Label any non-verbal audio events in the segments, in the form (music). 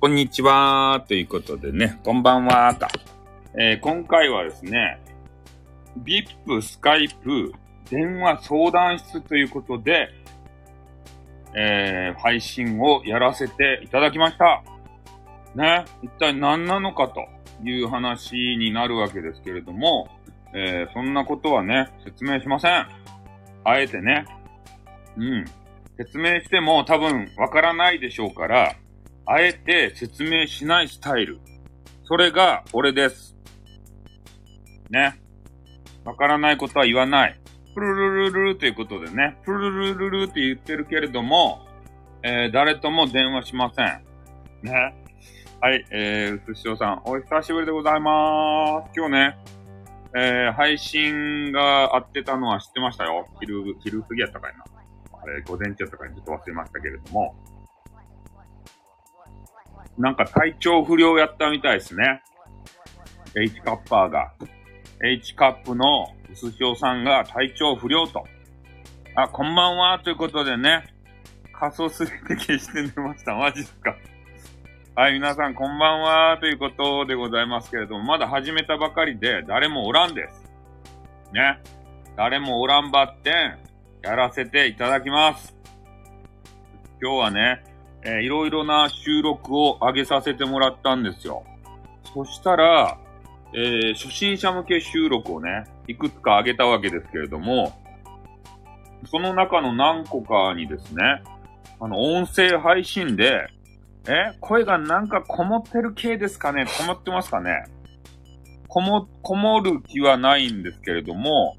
こんにちはということでね、こんばんはと。えー、今回はですね、VIP、スカイプ、電話相談室ということで、えー、配信をやらせていただきました。ね、一体何なのかという話になるわけですけれども、えー、そんなことはね、説明しません。あえてね、うん。説明しても多分わからないでしょうから、あえて説明しないスタイル。それが俺です。ね。わからないことは言わない。プルルルルルということでね、プルルルルルって言ってるけれども、えー、誰とも電話しません。ね。はい、えー、すしおさん、お久しぶりでございまーす。今日ね、えー、配信があってたのは知ってましたよ。昼、昼過ぎやったかいな。あれ、午前中やったかいちょっと忘れましたけれども。なんか体調不良やったみたいですね。H カッパーが。H カップのうすしおさんが体調不良と。あ、こんばんは、ということでね。仮想すぎて消して寝ました。マジっすか。はい、皆さんこんばんは、ということでございますけれども、まだ始めたばかりで誰もおらんです。ね。誰もおらんばって、やらせていただきます。今日はね、えー、いろいろな収録を上げさせてもらったんですよ。そしたら、えー、初心者向け収録をね、いくつか上げたわけですけれども、その中の何個かにですね、あの、音声配信で、え声がなんかこもってる系ですかねこもってますかねこも、こもる気はないんですけれども、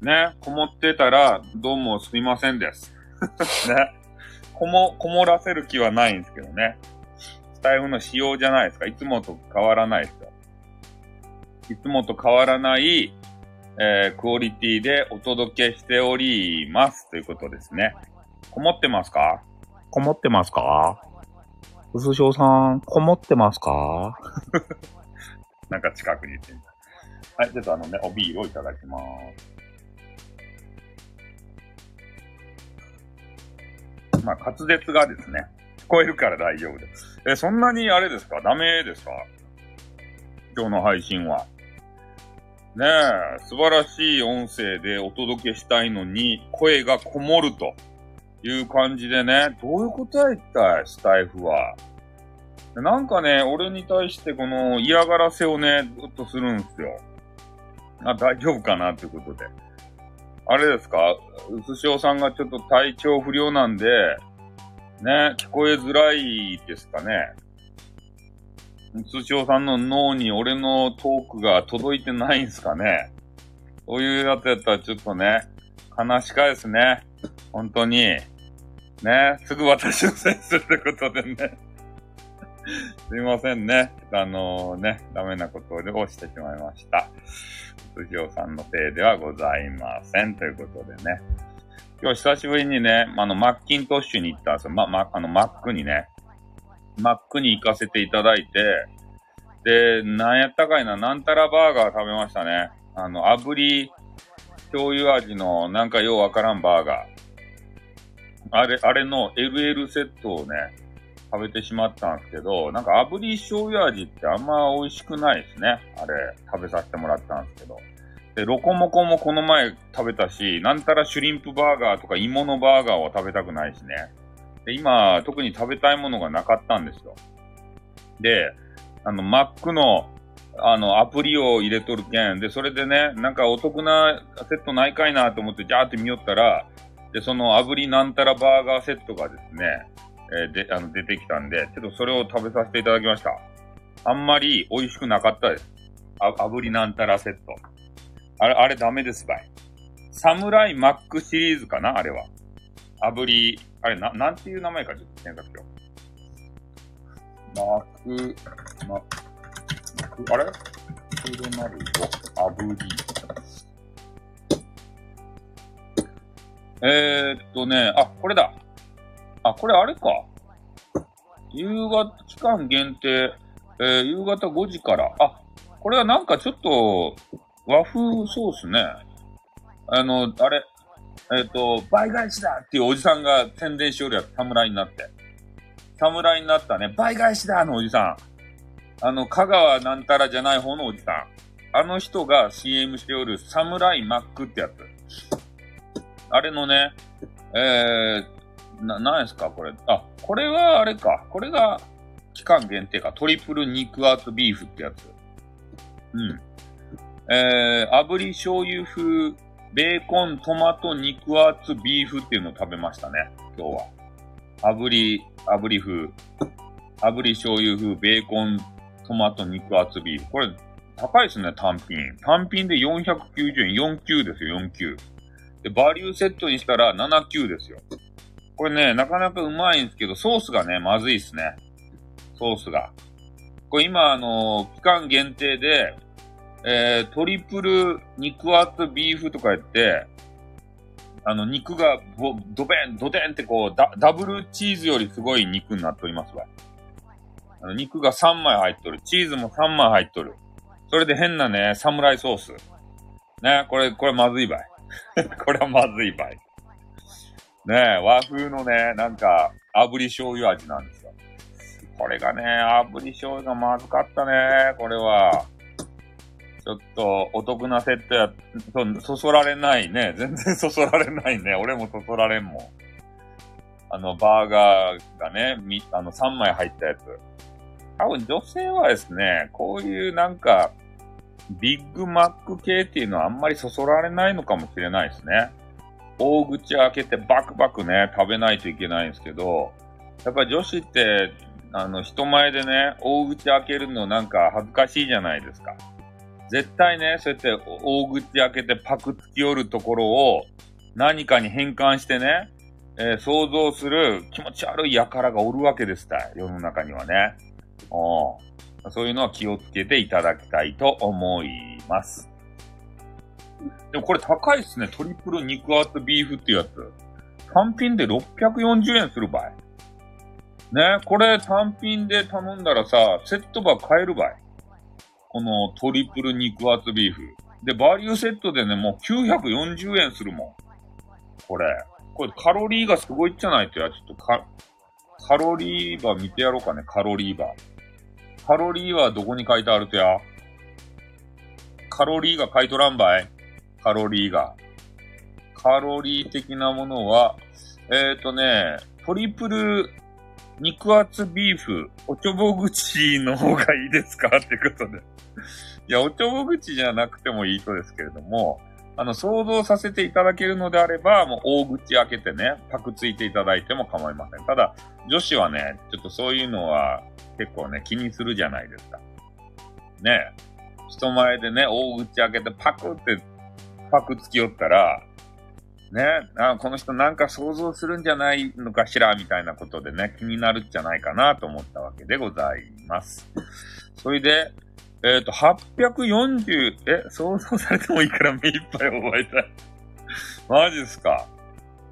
ね、こもってたら、どうもすみませんです。(laughs) ね。こも、こもらせる気はないんですけどね。スタイフの仕様じゃないですか。いつもと変わらないですよ。いつもと変わらない、えー、クオリティでお届けしております。ということですね。こもってますか？こもってますか？うすしょうさん、こもってますか？(laughs) なんか近くにいてみた。はい、ちょっとあのね、おビールをいただきます。まあ、滑舌がですね、聞こえるから大丈夫です。え、そんなにあれですか？ダメですか？今日の配信は。ねえ、素晴らしい音声でお届けしたいのに、声がこもるという感じでね、どういうことや一体、スタイフは。なんかね、俺に対してこの嫌がらせをね、ずっとするんですよ。あ、大丈夫かな？ってことで。あれですか？うすしおさんがちょっと体調不良なんで、ね、聞こえづらいですかね？うすしおさんの脳に俺のトークが届いてないんすかね？そういうやつやったらちょっとね、悲しかですね。本当に。ね、すぐ私のせいするってことでね。(laughs) すいませんね。あのー、ね、ダメなことをしてしまいました。藤尾さんのせいではございません。ということでね。今日久しぶりにね、あの、マッキントッシュに行ったんですよ。ま、ま、あの、マックにね。マックに行かせていただいて、で、なんやったかいな、なんたらバーガー食べましたね。あの、炙り醤油味のなんかようわからんバーガー。あれ、あれの LL セットをね、食べてしまったんですけど、なんか炙り醤油味ってあんま美味しくないですね。あれ、食べさせてもらったんですけど。で、ロコモコもこの前食べたし、なんたらシュリンプバーガーとか芋のバーガーは食べたくないしね。で、今、特に食べたいものがなかったんですよ。で、あの、マックの、あの、アプリを入れとるけん。で、それでね、なんかお得なセットないかいなと思って、ジャーって見よったら、で、その炙りなんたらバーガーセットがですね、えー、で、あの、出てきたんで、ちょっとそれを食べさせていただきました。あんまり美味しくなかったです。あ、炙りなんたらセット。あれ、あれダメですばい。サムライマックシリーズかな？あれは。炙り、あれ、な、なんていう名前かちょっと検索しよう。マク、マ、マク、あれ？クロナルド、炙り。えー、っとね、あ、これだ。あ、これあれか。夕方、期間限定、えー、夕方5時から。あ、これはなんかちょっと、和風ソースね。あの、あれ、えっ、ー、と、倍返しだっていうおじさんが宣伝しよるやつ、侍になって。侍になったね、倍返しだ、あのおじさん。あの、香川なんたらじゃない方のおじさん。あの人が CM しておるサムライマックってやつ。あれのね、えー、な、なんですかこれ。あ、これはあれか。これが期間限定か。トリプル肉厚ビーフってやつ。うん。えー、炙り醤油風、ベーコン、トマト、肉厚ビーフっていうのを食べましたね。今日は。炙り、炙り風。炙り醤油風、ベーコン、トマト、肉厚ビーフ。これ、高いですね、単品。単品で490円、4級ですよ、4級。で、バリューセットにしたら7級ですよ。これね、なかなかうまいんですけど、ソースがね、まずいっすね。ソースが。これ今、あのー、期間限定で、えー、トリプル肉厚ビーフとか言って、あの、肉がぼ、ドベン、ドデンってこう、ダ、ダブルチーズよりすごい肉になっておりますわ。あの肉が3枚入っとる。チーズも3枚入っとる。それで変なね、サムライソース。ね、これ、これまずいばい。(laughs) これはまずいばい。ね和風のね、なんか、炙り醤油味なんですよ。これがね、炙り醤油がまずかったね、これは。ちょっと、お得なセットや、そ、そそられないね。全然そそられないね。俺もそそられんもん。あの、バーガーがね、み、あの、3枚入ったやつ。多分女性はですね、こういうなんか、ビッグマック系っていうのはあんまりそそられないのかもしれないですね。大口開けてバクバクね、食べないといけないんですけど、やっぱり女子って、あの、人前でね、大口開けるのなんか恥ずかしいじゃないですか。絶対ね、そうやって大口開けてパクつき寄るところを何かに変換してね、えー、想像する気持ち悪い輩がおるわけですた世の中にはね。そういうのは気をつけていただきたいと思います。でもこれ高いっすね。トリプル肉厚ビーフってやつ。単品で640円する場合。ね、これ単品で頼んだらさ、セットバ買える場合。このトリプル肉厚ビーフ。で、バリューセットでね、もう940円するもん。これ。これカロリーがすごいじゃないとや、ちょっとカ、カロリーバー見てやろうかね、カロリーバー。カロリーはどこに書いてあるとや？カロリーが書いとらんばいカロリーが。カロリー的なものは、えっ、ー、とね、トリプル肉厚ビーフ、おちょぼ口の方がいいですかってことで。いや、おちょぼ口じゃなくてもいいとですけれども、あの、想像させていただけるのであれば、もう大口開けてね、パクついていただいても構いません。ただ、女子はね、ちょっとそういうのは結構ね、気にするじゃないですか。ね人前でね、大口開けてパクってパクつきよったら、ね、あこの人なんか想像するんじゃないのかしら、みたいなことでね、気になるんじゃないかなと思ったわけでございます。それで、えっ、ー、と、840、え、想像されてもいいから目いっぱい覚えたい。マジっすか？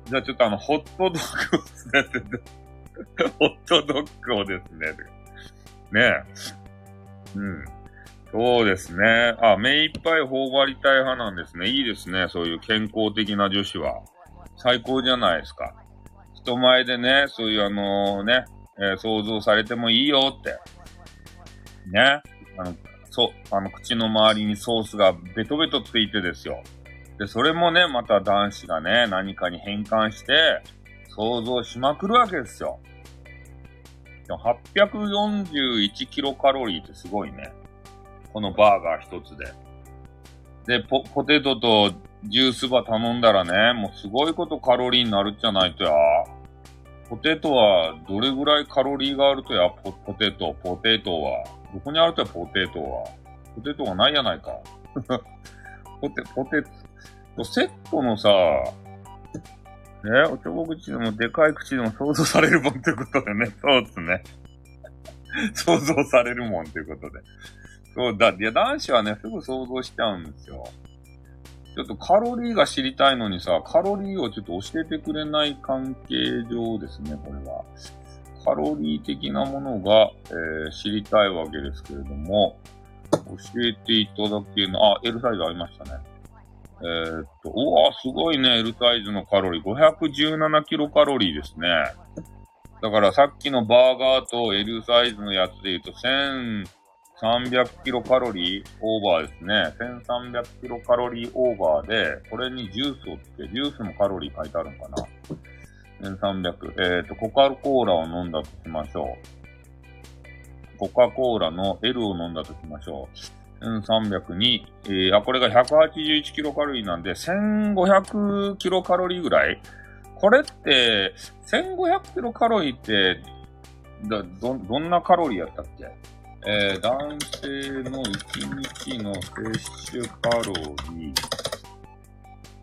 じゃあちょっとあの、ホットドッグをですね、(laughs) ホットドッグをですね、ねえ。うん。そうですね。あ、目いっぱい頬張りたい派なんですね。いいですね。そういう健康的な女子は。最高じゃないですか。人前でね、そういうあのー、ね、えー、想像されてもいいよって。ね。あの、そう、あの、口の周りにソースがベトベトついてですよ。で、それもね、また男子がね、何かに変換して、想像しまくるわけですよ。841キロカロリーってすごいね。このバーガー一つで。で、ポ、ポテトとジュースバー頼んだらね、もうすごいことカロリーになるじゃないとや。ポテトはどれぐらいカロリーがあるとや、ポポテト、ポテトは。どこにあるとや、ポテトは。ポテトがないやないか。(laughs) ポテ、ポテト、セットのさ、ね、おちょぼ口でもでかい口でも想像されるもんってことでね。そうですね。想像されるもんっていうことで。そうだ、いや、男子はね、すぐ想像しちゃうんですよ。ちょっとカロリーが知りたいのにさ、カロリーをちょっと教えてくれない関係上ですね、これは。カロリー的なものが、えー、知りたいわけですけれども、教えていただけるの、あ、L サイズありましたね。えー、っと、うわすごいね、L サイズのカロリー。517キロカロリーですね。だからさっきのバーガーと L サイズのやつで言うと1000 1300キロカロリーオーバーですね。1300キロカロリーオーバーで、これにジュースをつけ、ジュースもカロリー書いてあるんかな。1300。えっ、ー、と、コカ・コーラを飲んだとしましょう。コカ・コーラの L を飲んだとしましょう。1300に、えー、あ、これが181キロカロリーなんで、1500キロカロリーぐらいこれって、1500キロカロリーって、だ、ど、どんなカロリーやったっけ？えー、男性の1日の摂取カロリー。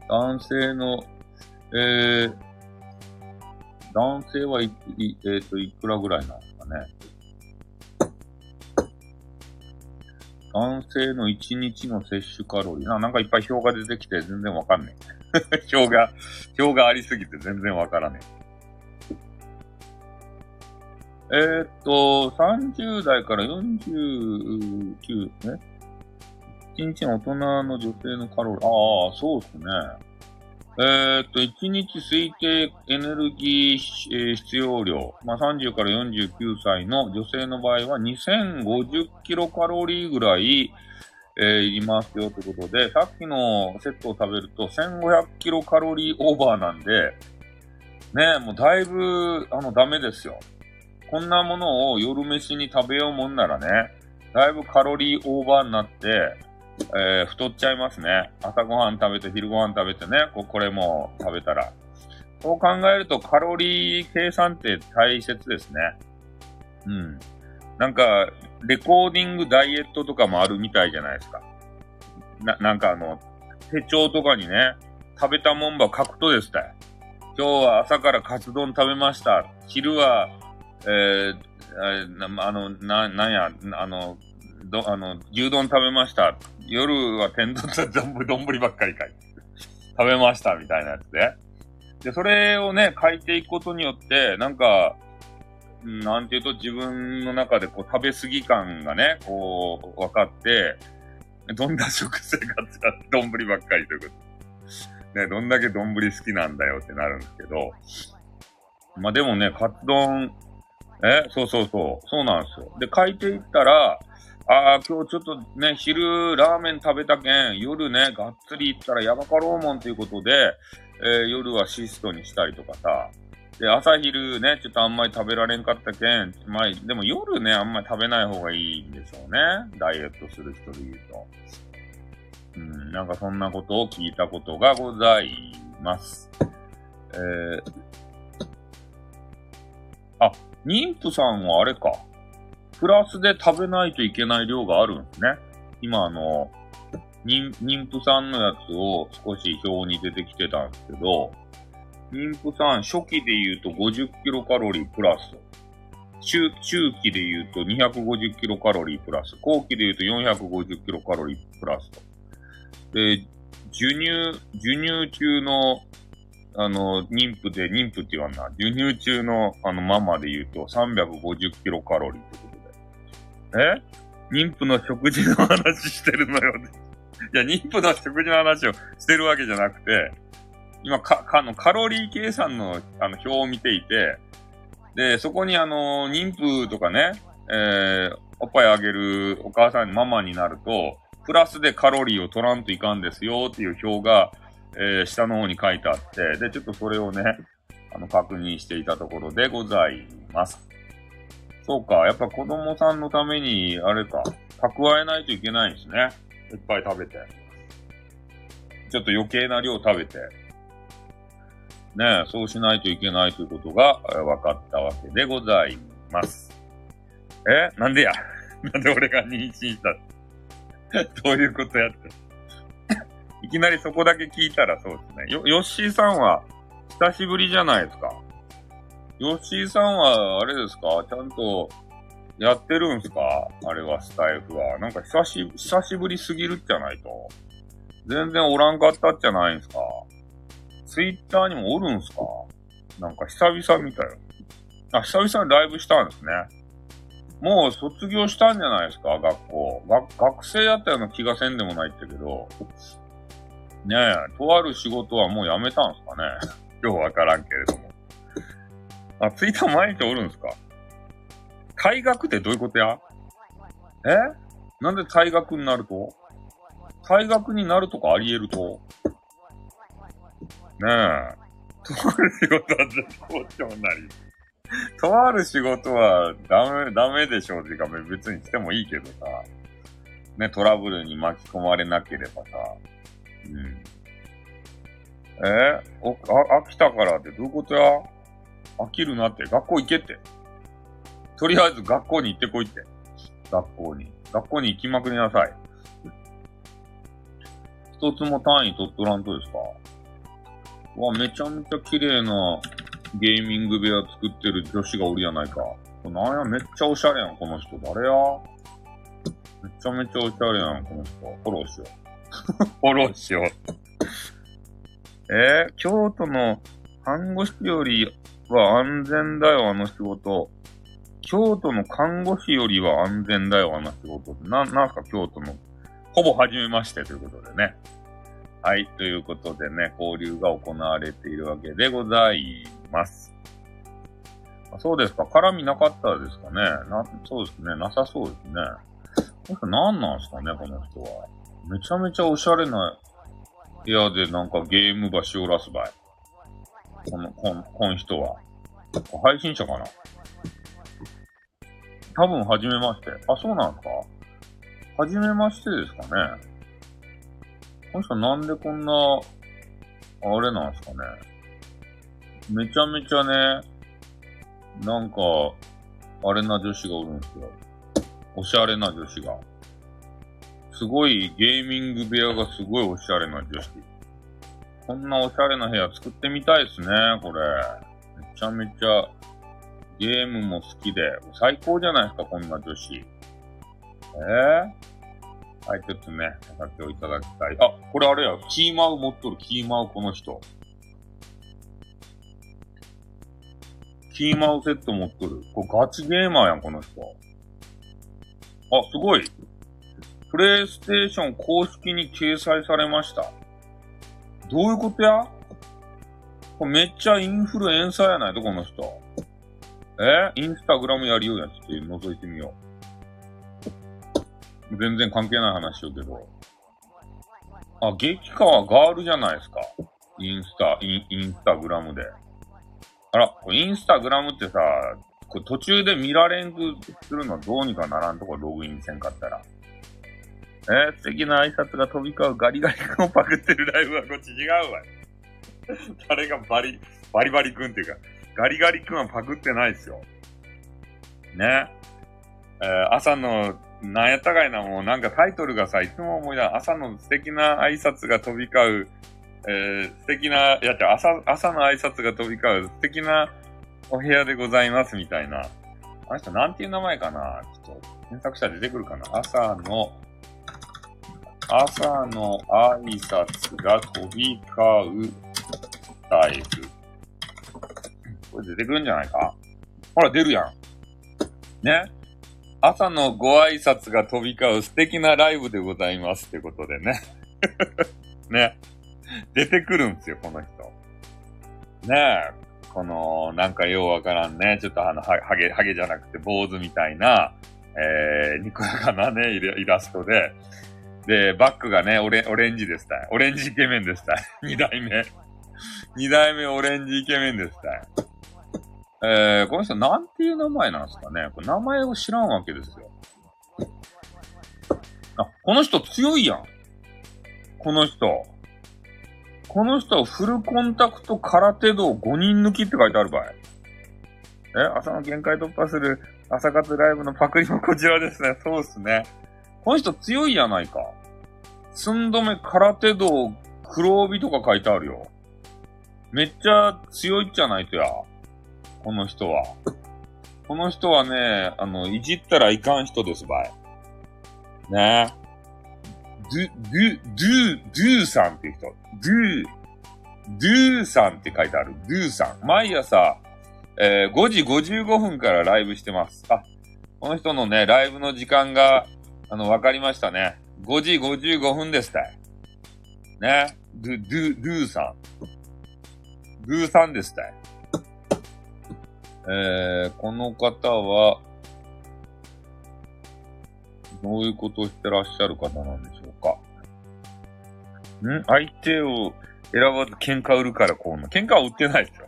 男性の、えー、男性はい、いえっ、ー、と、いくらぐらいなんですかね。男性の1日の摂取カロリー。ななんかいっぱい表が出てきて全然わかんない。(laughs) 表が、表がありすぎて全然わからねえ。えー、っと、30代から49、ね。1日の大人の女性のカロリー。ああ、そうですね。えー、っと、1日推定エネルギー、えー、必要量。まあ、30から49歳の女性の場合は2050キロカロリーぐらい、えー、いますよということで、さっきのセットを食べると1500キロカロリーオーバーなんで、ねもうだいぶ、あの、ダメですよ。こんなものを夜飯に食べようもんならね、だいぶカロリーオーバーになって、えー、太っちゃいますね。朝ごはん食べて、昼ごはん食べてね、ここれも食べたら。そう考えるとカロリー計算って大切ですね。うん。なんか、レコーディングダイエットとかもあるみたいじゃないですか。な、なんかあの、手帳とかにね、食べたもんば書くとですね、今日は朝からカツ丼食べました。昼は、えー、あの、な、なんや、あの、ど、あの、牛丼食べました。夜は天丼と丼丼ばっかりかい。食べましたみたいなやつで。で、それをね、書いていくことによって、なんか、なんていうと自分の中でこう食べ過ぎ感がね、こう、分かって、どんな食生活が丼ばっかりということ。ね、どんだけ丼好きなんだよってなるんですけど、まあでもね、カツ丼、え、そうそうそう、そうなんですよ。で、書いていったら、ああ、今日ちょっとね、昼ラーメン食べたけん、夜ね、がっつり行ったらやばかろうもんということで、えー、夜はシストにしたりとかさ、で、朝昼ね、ちょっとあんまり食べられんかったけん、まあ、でも夜ね、あんまり食べない方がいいんでしょうね。ダイエットする人で言うと。うん、なんかそんなことを聞いたことがございます。えー、あ、妊婦さんはあれか。プラスで食べないといけない量があるんですね。今あの、妊婦さんのやつを少し表に出てきてたんですけど、妊婦さん初期で言うと50キロカロリープラス。中、中期で言うと250キロカロリープラス。後期で言うと450キロカロリープラスと。で、授乳、授乳中の、あの、妊婦で、妊婦って言わんな。授乳中の、あの、ママで言うと350キロカロリーってことで。え？妊婦の食事の話してるのよ。いや、妊婦の食事の話をしてるわけじゃなくて、今、か、かの、カロリー計算の、あの、表を見ていて、で、そこにあの、妊婦とかね、えー、おっぱいあげるお母さん、ママになると、プラスでカロリーを取らんといかんですよっていう表が、えー、下の方に書いてあって、で、ちょっとそれをね、あの、確認していたところでございます。そうか、やっぱ子供さんのために、あれか、蓄えないといけないんですね。いっぱい食べて。ちょっと余計な量食べて。ねそうしないといけないということが分かったわけでございます。え？なんでや？(laughs) なんで俺が妊娠した (laughs) どういうことやって。いきなりそこだけ聞いたらそうですね。よ、ヨッシーさんは久しぶりじゃないですか。ヨッシーさんは、あれですか？ちゃんとやってるんすか？あれはスタイフは。なんか久し、久しぶりすぎるじゃないと。全然おらんかったじゃないんすか？ツイッターにもおるんすか？なんか久々見たよ。あ、久々にライブしたんですね。もう卒業したんじゃないですか？学校。学、学生やったような気がせんでもないってけど。ねえ、とある仕事はもう辞めたんすかね？(laughs) ようわからんけれども。あ、ツイッター毎日おるんすか？退学ってどういうことや？え？なんで退学になると？退学になるとかあり得ると？ねえ。とある仕事は絶好調なり。とある仕事はダメ、ダメでしょうっていうか別にしてもいいけどさ。ね、トラブルに巻き込まれなければさ。うん。えー、お、あ、飽きたからってどういうことや？飽きるなって。学校行けって。とりあえず学校に行ってこいって。学校に。学校に行きまくりなさい。一つも単位取っとらんとですか？わ、めちゃめちゃ綺麗なゲーミング部屋作ってる女子がおるやないか。なんや、めっちゃおしゃれやん、この人。誰や？めちゃめちゃおしゃれやん、この人。フォローしよう。フォローしよう。(laughs) えー、京都の看護師よりは安全だよ、あの仕事。京都の看護師よりは安全だよ、あの仕事。な、なんか、京都の。ほぼ初めましてということでね。はい。ということでね、交流が行われているわけでございます。あそうですか。絡みなかったですかね。な、そうですね。なさそうですね。何なんすかね、この人は。めちゃめちゃおしゃれな部屋でなんかゲーム場しおらすばい。この、こん、こん人は。配信者かな？多分、はじめまして。あ、そうなんですか？はじめましてですかね。この人なんでこんな、あれなんすかね。めちゃめちゃね、なんか、あれな女子がおるんですよ。おしゃれな女子が。すごいゲーミング部屋がすごいおしゃれな女子。こんなおしゃれな部屋作ってみたいですね、これ。めちゃめちゃゲームも好きで、最高じゃないですか、こんな女子。えー？はい、ちょっとね、お酒をいただきたい。あ、これあれや、キーマウ持っとる、キーマウこの人。キーマウセット持っとる。これガチゲーマーやん、この人。あ、すごい。プレイステーション公式に掲載されました。どういうことや？これめっちゃインフルエンサーやないと、この人。え？インスタグラムやりようやつって覗いてみよう。全然関係ない話よけど。あ、激川ガールじゃないですか。インスタ、イン、インスタグラムで。あら、インスタグラムってさ、これ途中で見られんくするのどうにかならんとこログインせんかったら。えー、素敵な挨拶が飛び交うガリガリ君をパクってるライブはこっち違うわ。(laughs) 誰がバリ、バリバリ君っていうか、ガリガリ君はパクってないですよ。ね。えー、朝のなんやったかいな、もうなんかタイトルがさ、いつも思い出朝の素敵な挨拶が飛び交う、えー、素敵な、やっ朝、朝の挨拶が飛び交う素敵なお部屋でございますみたいな。あの人なんていう名前かな？ちょっと検索したら出てくるかな？朝の、朝の挨拶が飛び交うスタイル。これ出てくるんじゃないか？ほら、出るやん。ね？朝のご挨拶が飛び交う素敵なライブでございますってことでね。(laughs) ね。出てくるんですよ、この人。ねえ。この、なんかようわからんね。ちょっとあの、は、はげ、はげじゃなくて坊主みたいな、えー、にこやかなね、イラストで。で、バックがね、オレオレンジでしたい。オレンジイケメンでしたい。(laughs) 二代目。二代目オレンジイケメンでしたい。えー、この人なんていう名前なんですかねこれ名前を知らんわけですよ。あ、この人強いやん。この人。この人、フルコンタクト空手道5人抜きって書いてある場合。え、朝の限界突破する朝活ライブのパクリもこちらですね。そうっすね。この人強いやないか。寸止め空手道黒帯とか書いてあるよ。めっちゃ強いっちゃないとや。この人は。この人はね、あの、いじったらいかん人ですばい。ねえドゥ、ドゥ、ドゥ、ドゥさんっていう人。ドゥ、ドゥさんって書いてある。ドゥさん。毎朝、えー、5時55分からライブしてます。あ、この人のね、ライブの時間が、あの、わかりましたね。5時55分ですたい。ね。ドゥ、ドゥ、ドゥさん。ドゥさんですたい。えー、この方は、どういうことをしてらっしゃる方なんでしょうか。ん？相手を選ばず喧嘩売るからこうの。喧嘩は売ってないですよ。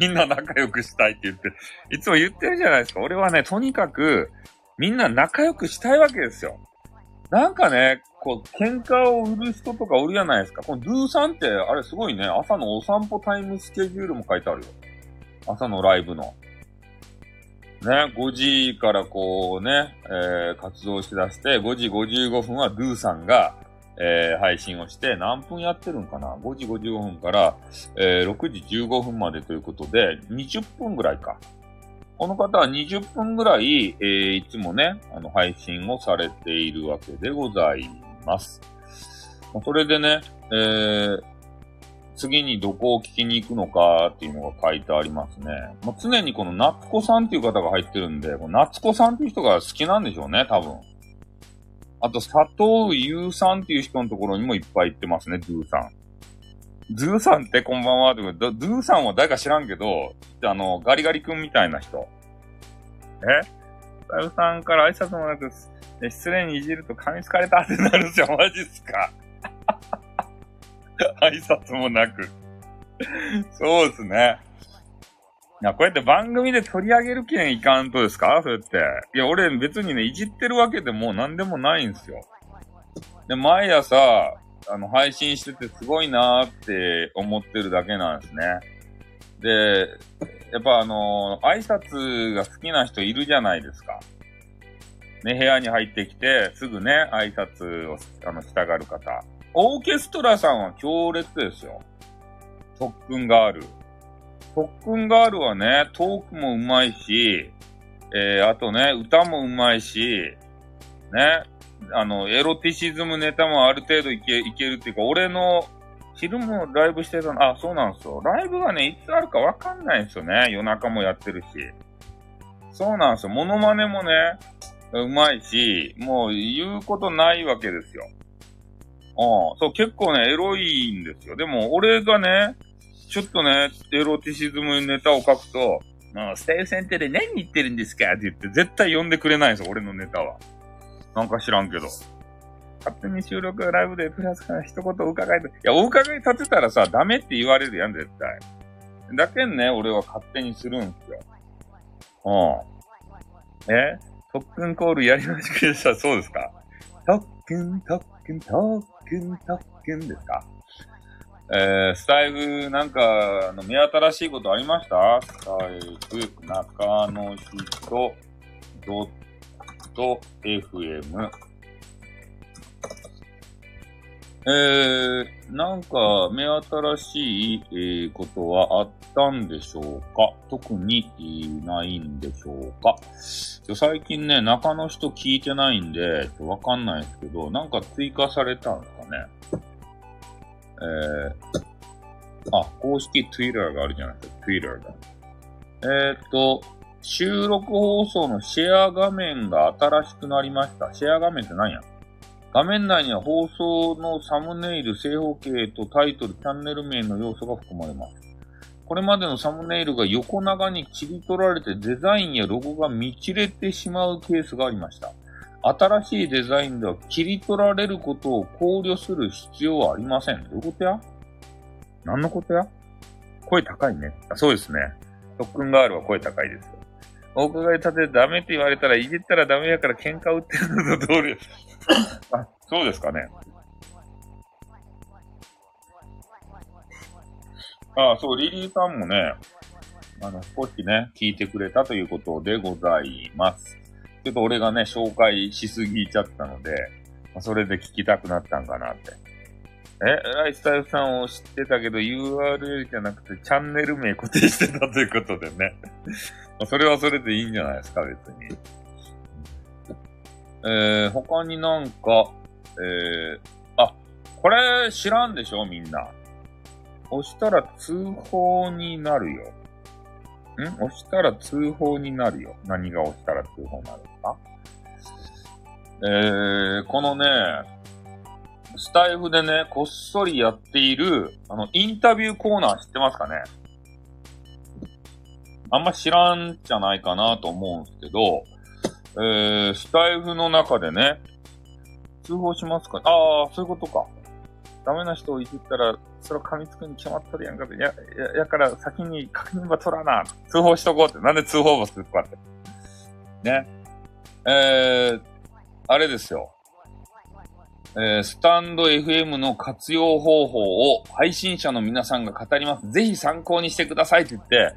みんな仲良くしたいって言って、いつも言ってるじゃないですか。俺はね、とにかく、みんな仲良くしたいわけですよ。なんかね、こう、喧嘩を売る人とか売るじゃないですか。このドゥーさんって、あれすごいね、朝のお散歩タイムスケジュールも書いてあるよ。朝のライブの。ね、5時からこうね、えー、活動しだして、5時55分はドゥーさんが、えー、配信をして、何分やってるんかな ?5 時55分から、えー、6時15分までということで、20分ぐらいか。この方は20分ぐらい、えー、いつもね、あの、配信をされているわけでございます。それでね、えー、次にどこを聞きに行くのかっていうのが書いてありますね。まあ、常にこの夏子さんっていう方が入ってるんで、この夏子さんっていう人が好きなんでしょうね、多分。あと、佐藤優さんっていう人のところにもいっぱい行ってますね、ドゥーさん。ドゥーさんってこんばんは。ドゥーさんは誰か知らんけど、あの、ガリガリ君みたいな人。え？サユさんから挨拶もなく、失礼にいじると噛みつかれたってなるんですよ。(laughs) マジっすか？(laughs) 挨拶もなく (laughs) そうですね。いや、こうやって番組で取り上げるけんいかんとですか？そうやって。いや、俺別にね、いじってるわけでも何でもないんですよ。で、毎朝、あの、配信しててすごいなーって思ってるだけなんですね。で、やっぱあのー、挨拶が好きな人いるじゃないですか。ね、部屋に入ってきて、すぐね、挨拶を、あの、したがる方。オーケストラさんは強烈ですよ。特訓ガール。特訓ガールはね、トークも上手いし、えー、あとね、歌も上手いし、ね、あの、エロティシズムネタもある程度いけ、いけるっていうか、俺の、昼もライブしてたの、あ、そうなんですよ。ライブがね、いつあるかわかんないんですよね。夜中もやってるし。そうなんですよ。モノマネもね、うまいし、もう言うことないわけですよ。ああ、そう、結構ね、エロいんですよ。でも、俺がね、ちょっとね、エロティシズムネタを書くと、スタイルセンターで何言ってるんですか？って言って、絶対呼んでくれないんですよ、俺のネタは。なんか知らんけど。勝手に収録ライブでプラスから一言伺いで。いや、お伺い立てたらさ、ダメって言われるやん、絶対。だけんね、俺は勝手にするんすよ。うん。え？特訓コールやりましたそうですか特訓、特訓、特訓、特訓ですかえー、スタイルなんか、あの、目新しいことありました？スタイル、中の人、ドット、FM。えー、なんか、目新しい、えー、ことはあったんでしょうか？特に、ないんでしょうか？最近ね、中の人聞いてないんで、わかんないですけど、なんか追加されたんですかね？えー、あ、公式 Twitter があるじゃないですか、Twitter が。えー、っと、収録放送のシェア画面が新しくなりました。シェア画面って何や？画面内には放送のサムネイル、正方形とタイトル、チャンネル名の要素が含まれます。これまでのサムネイルが横長に切り取られてデザインやロゴが見切れてしまうケースがありました。新しいデザインでは切り取られることを考慮する必要はありません。どういうことや？何のことや？声高いね。あそうですね。特訓ガールは声高いですよ。お伺い立てダメって言われたら、いじったらダメやから喧嘩売ってるのと通り。(laughs) あ、そうですかね。ああ、そう、リリーさんもね、あの、少しね、聞いてくれたということでございます。ちょっと俺がね、紹介しすぎちゃったので、まあ、それで聞きたくなったんかなって。え、ライスタイルさんを知ってたけど URL じゃなくてチャンネル名固定してたということでね。(laughs) それはそれでいいんじゃないですか、別に。えー、他になんか、えー、あ、これ知らんでしょみんな。押したら通報になるよ。ん？押したら通報になるよ。何が押したら通報になるか？えー、このね、スタイフでね、こっそりやっている、あの、インタビューコーナー知ってますかね？あんま知らんじゃないかなと思うんですけど、えー、スタイフの中でね、通報しますか？ああ、そういうことか。ダメな人をいじったら、それ噛みつくに決まっとるやんか。や、や、やから先に確認は取らな。通報しとこうって。なんで通報ばするかって。ね。えー、あれですよ。えー、スタンド FM の活用方法を配信者の皆さんが語ります。ぜひ参考にしてくださいって言って、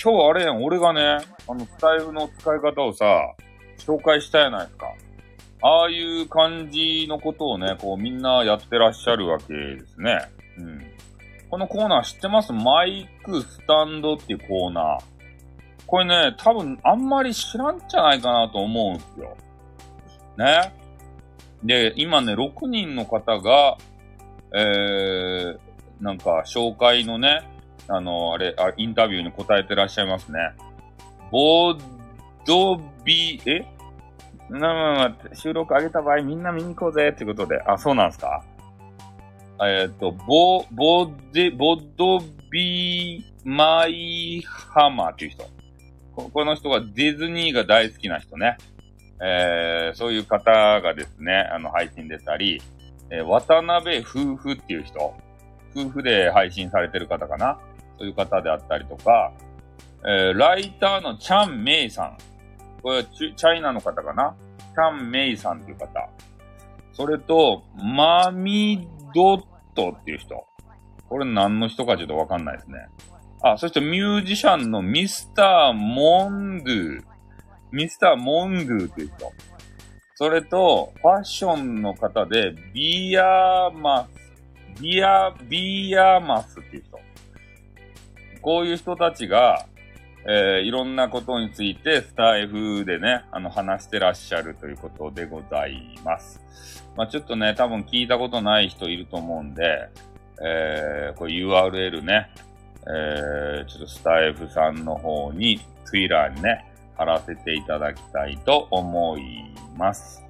今日はあれやん、俺がね、あの、スタイルの使い方をさ、紹介したやないですか。ああいう感じのことをね、こうみんなやってらっしゃるわけですね。うん。このコーナー知ってます？マイクスタンドっていうコーナー。これね、多分あんまり知らんじゃないかなと思うんですよ。ね？で、今ね、6人の方が、えー、なんか紹介のね、あの、あれあ、インタビューに答えてらっしゃいますね。ボードビ、え？まあまま、収録上げた場合みんな見に行こうぜってことで。あ、そうなんすか？えっ、ー、と、ボ、ボデ、ボドビーマイハマーっていう人。この人がディズニーが大好きな人ね。えー、そういう方がですね、あの、配信出たり、えー、渡辺夫婦っていう人。夫婦で配信されてる方かな。そういう方であったりとか、えー、ライターのチャン・メイさん。これはチャイナの方かなチャン・メイさんっていう方。それと、マミドットっていう人。これ何の人かちょっとわかんないですね。あ、そしてミュージシャンのミスター・モンドゥ。ミスター・モンドゥっていう人。それと、ファッションの方で、ビアーマス、ビア、ビアーマスっていう人。こういう人たちが、えー、いろんなことについてスタイフでね、あの、話してらっしゃるということでございます。まあ、ちょっとね、多分聞いたことない人いると思うんで、えー、これ URL ね、えー、ちょっとスタイフさんの方に、Twitter にね、貼らせていただきたいと思います。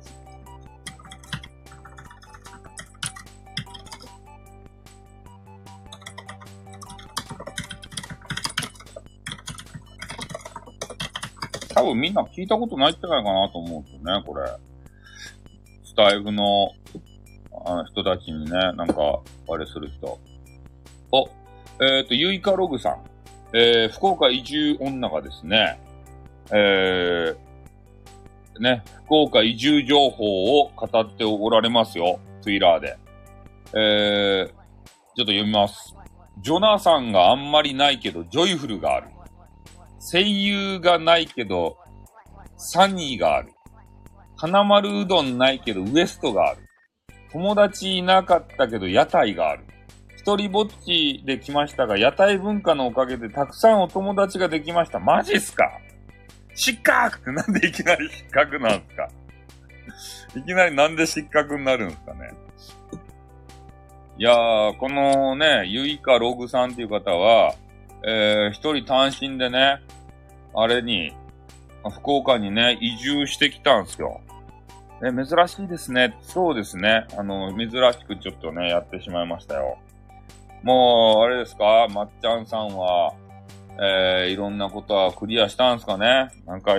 多分みんな聞いたことないんじゃないかなと思うんですよね、これ。スタイフのあの人たちにね、なんか、あれする人。お、えっ、ー、と、ゆいかログさん。えー、福岡移住女がですね、えー、ね、福岡移住情報を語っておられますよ。ツイラーで。えー、ちょっと読みます。ジョナサンがあんまりないけど、ジョイフルがある。声優がないけど、サニーがある。花丸うどんないけど、ウエストがある。友達いなかったけど、屋台がある。一人ぼっちで来ましたが、屋台文化のおかげでたくさんお友達ができました。マジっすか？失格ってなんでいきなり失格なんすか？いきなりなんで失格になるんすかね？いやー、このね、ゆいかログさんっていう方は、えー、一人単身でね、あれに、福岡にね、移住してきたんすよ。え、珍しいですね。そうですね。あの、珍しくちょっとね、やってしまいましたよ。もう、あれですか？まっちゃんさんは、えー、いろんなことはクリアしたんすかね？なんか、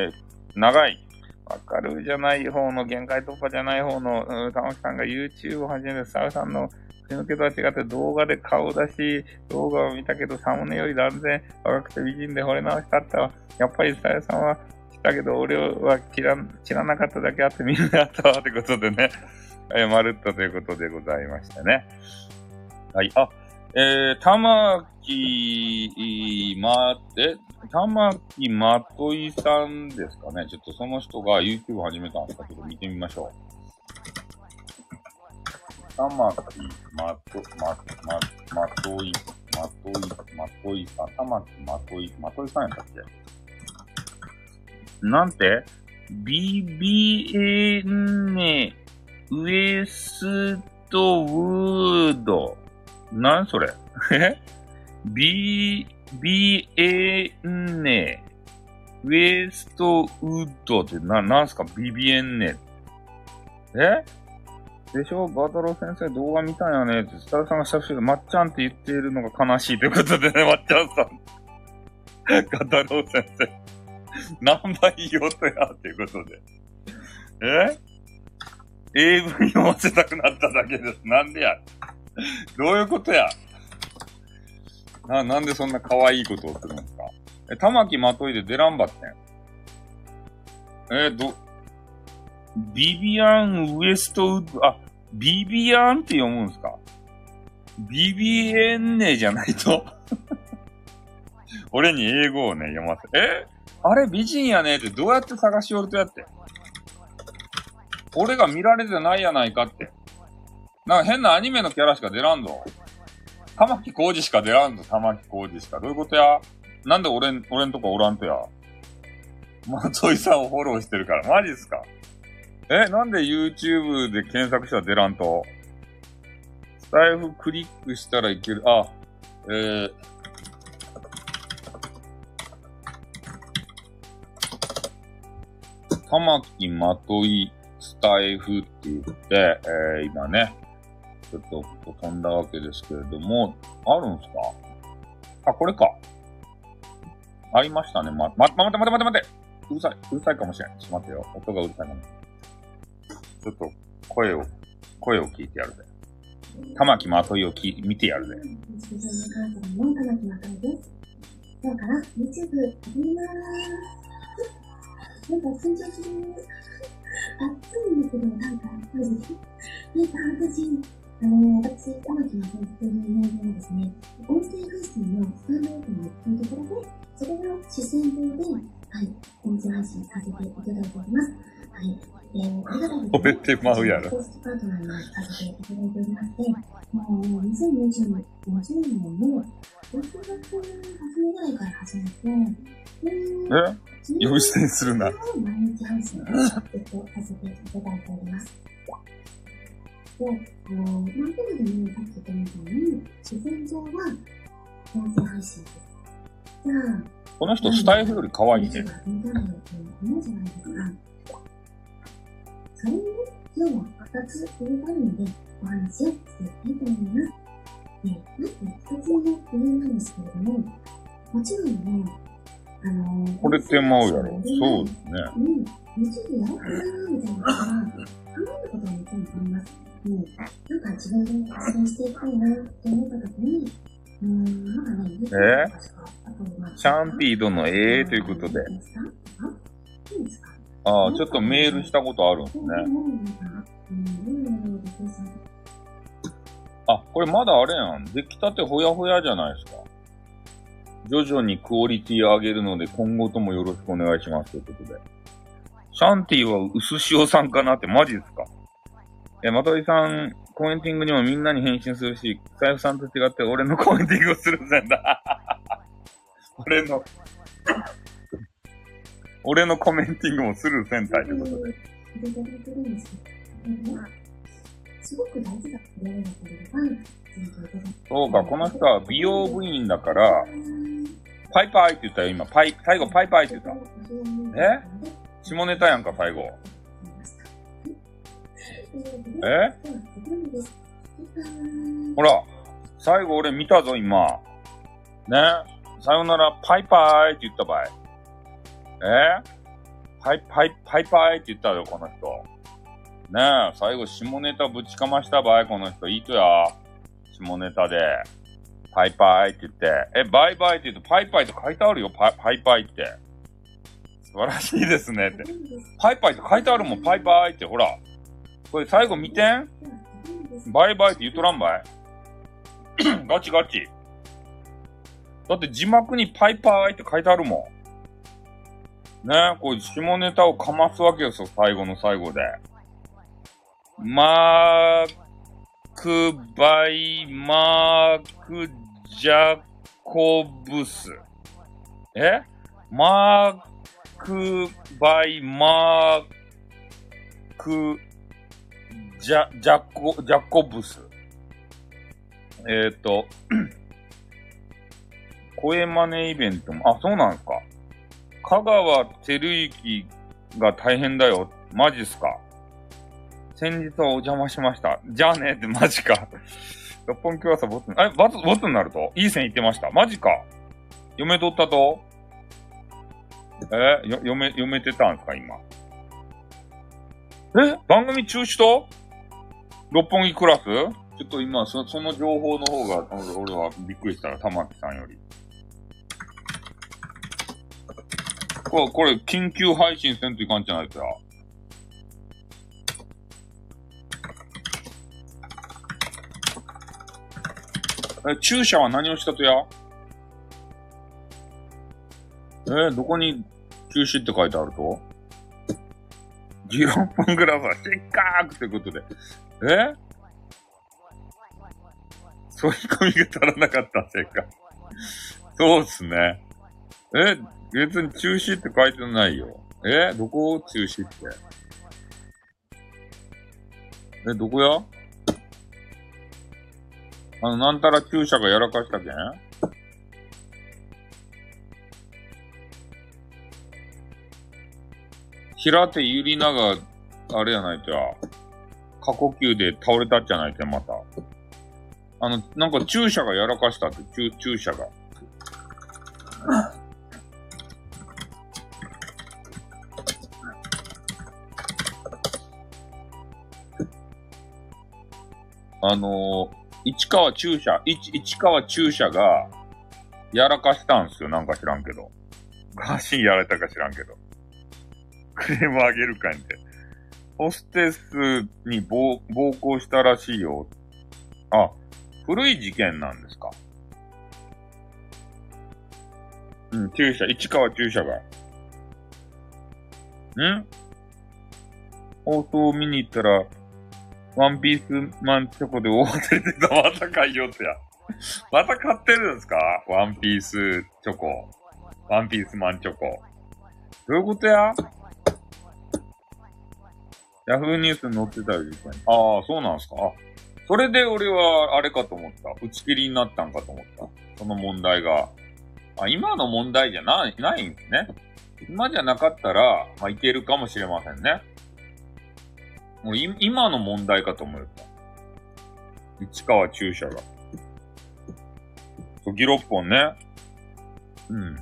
長い。わかるじゃない方の、限界突破じゃない方の、うん、玉木さんが YouTube を始めるサウさんの口抜けとは違って動画で顔出し、動画を見たけどサムネより断然若くて美人で惚れ直しかったわ。やっぱりさやさんは来たけど俺は知ら知らなかっただけあってみんなあったわってことでね、え、まるっとということでございましたね。はい。あ、えー、玉木、ま、え、玉木まといさんですかね。ちょっとその人が YouTube 始めたんですかちょっと見てみましょう。玉木まと、ま、ま、まとい、まとい、まといさん。玉木まとい、まといさんやったっけ？なんて ?BBN ウエストウード。なんそれ？(laughs) え ?B、BN ウエストウッドってな、なんすか ?BBN え？でしょ？バトロ先生動画見たんやねって、スタルさんがしたしまっちゃんって言っているのが悲しいということでね、(laughs) まっちゃんさん。ガタロウ先生。何倍用途や、っていうことで。え ?AV 読ませたくなっただけです。なんでや？(laughs) どういうことや？な、なんでそんな可愛いことをするんですか？え、玉木まといで出らんばってん。えど、ビビアン・ウエストウッド、あ、ビビアンって読むんですか？ビビエンネじゃないと (laughs) 俺に英語をね、読ませ。えあれ美人やねってどうやって探しおるとやって？俺が見られてないやないかって。なんか変なアニメのキャラしか出らんぞ。玉木浩二しか出らんぞ、玉木浩二しか。どういうことや？なんで俺、俺んとこおらんとや？松井さんをフォローしてるから。マジっすか？え、なんで YouTube で検索したら出らんと？スタイフクリックしたらいける。あ、えー、玉木まといスタイフって言って、えー、今ね、ちょっと飛んだわけですけれども、あるんすか？あ、これか。ありましたね。ま、ま、待て待て待て待てうるさい。うるさいかもしれん。ちょっと待ってよ。音がうるさいかも。ちょっと、声を、声を聞いてやるぜ。玉木まといをき見てやるぜ。今日から YouTube 始めまーす。なんか緊張する。暑いんだけど、なんか、マジ。なんか私、あの、私、玉木まといっていう名前はですね、音声配信のスタンド F のというところで、それが主戦場で、はい、音声配信させていただいております。はい。えー、これがですね、覚えてまうやろ。公式パートナーにさせていただいておりまして、もう、2020年、20年の6月初めぐらいから始めて、え呼び捨てにするな。毎日配信をずっとさせていただいております。で、あの、なんとなくね、さっき言ったみたいに、自然上は音声配信です。じゃあこの人、スタイフより可愛いね。それに、今日は2つ入れたいので、お話をしていきたいと思います。で、まず2つ目の理由なん。ですけれども、もちろん。ね、あのー、これってまうやろ。そうですね。うん。YouTube やろうかなみたいなことは、考えたことはもちろん。あります。うん。なんか自分で発信していきたいなって思った時に、うん、まだね、えチャンピードのええということで。ああ、ちょっとメールしたことあるんですね。あ、これまだあれやん。出来たてほやほやじゃないですか。徐々にクオリティ上げるので、今後ともよろしくお願いしますということで。シャンティは薄塩さん。かなってマジですかえ、まとりさん、コメンティングにもみんなに返信するし、財布さんと違って俺のコメンティングをするんだ。(laughs) 俺の俺のコメンティングもするセンターということで。そうか、この人は美容部員だから、パイパイって言ったよ、今。パイ、最後パイパイって言った。え？下ネタやんか、最後。え？ほら、最後俺見たぞ、今。ね？さよなら、パイパイって言った場合。え？パイパイ、パイパイって言ったよ、この人。ね？え、最後下ネタぶちかました場合、この人。いいとや。下ネタで。パイパイって言って。え、バイバイって言うと、パイパイって書いてあるよ、パイパイパイって。素晴らしいですねって。パイパイって書いてあるもん、パイパイって。ほら。これ最後見てん？バイバイって言うとらんばい？(clears throat) ガチガチ。だって字幕にパイパイって書いてあるもん。ねえこれ下ネタをかますわけですよ、最後の最後で。マークバイマークジャコブス。え？マークバイマークジャ、ジャコ、ジャコブス。えっ、ー、と、(clears throat) 声真似イベントも、あ、そうなんですか。香川照之が大変だよ。マジっすか。先日はお邪魔しました。じゃあねってマジか。(laughs) 六本木はさ、ボツ、え、ボツ、ボツになると？いい線いってました。マジか。嫁取ったと？えよ、読め、読めてたんすか、今。え？番組中止と？六本木クラス？ちょっと今、そその情報の方が、俺はびっくりしたら、玉木さんより。これ、これ、緊急配信せんといかんじゃないですか？え、注射は何をしたとや？え、どこに中止って書いてあると ?16 分グラフは失格ってことで。え？そういう込みが足らなかったせいか？そうっすね。え、別に中止って書いてないよ。え？どこを中止って？え、どこや？あの、なんたら注射がやらかしたけん？平手ゆりなが、あれやないとや、過呼吸で倒れたっちゃないとまた。あの、なんか注射がやらかしたって、注、注射が。あのー市川注射、市川注射が、やらかしたんすよ。なんか知らんけど。ガーシンやられたか知らんけど。クレームあげるかんって。ホステスに暴暴行したらしいよ。あ、古い事件なんですか？うん、注射、市川注射が。ん？放送を見に行ったら、ワンピースマンチョコで大当たりでた。また買いよってや。また買ってるんですか？ワンピースチョコ。ワンピースマンチョコ。どういうことや？ヤフーニュースに載ってたよ、実際に。ああ、そうなんすか。それで俺はあれかと思った。打ち切りになったんかと思った。その問題が。あ、今の問題じゃない、ないんですね。今じゃなかったら、まあ、いけるかもしれませんね。もう今の問題かと思うよ。市川注射が。そう、ギロッポンね。うん。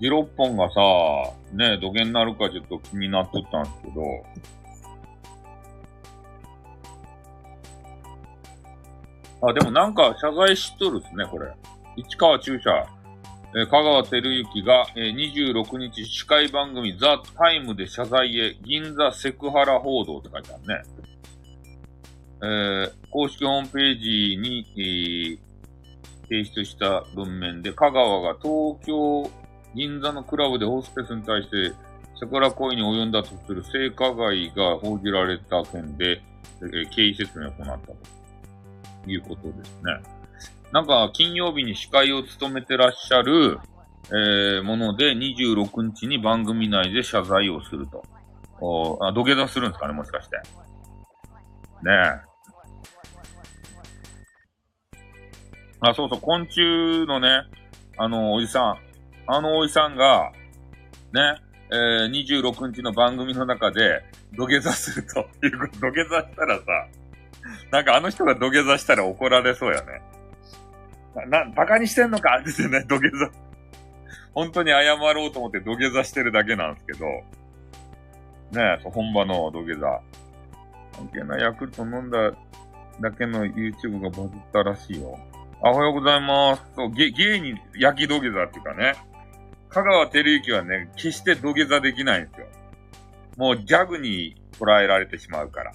ギロッポンがさ、ね、土下になるかちょっと気になっとったんですけど、あ、でもなんか謝罪しとるっすね、これ。市川注射。え香川照之が、え26日司会番組ザ・タイムで謝罪へ銀座セクハラ報道って書いてあるね。えー、公式ホームページに、えー、提出した文面で香川が東京銀座のクラブでホスペスに対してセクハラ行為に及んだとする性加害が報じられた件で、えー、経緯説明を行ったということですね。なんか、金曜日に司会を務めてらっしゃる、えー、もので、26日に番組内で謝罪をすると。おあ土下座するんですかね、もしかして。ねえ。あ、そうそう、昆虫のね、あの、おじさん。あのおじさんが、ね、えー、26日の番組の中で土下座するという、土下座したらさ、なんかあの人が土下座したら怒られそうやね。な、バカにしてんのか？って言ってね、土下座。本当に謝ろうと思って土下座してるだけなんですけど、ねえ、本場の土下座。関係ないヤクルト飲んだだけの YouTube がバズったらしいよ。あおはようございます。そう、ゲ、ゲイに焼き土下座っていうかね。香川照之はね、決して土下座できないんですよ。もうギャグに捉えられてしまうから。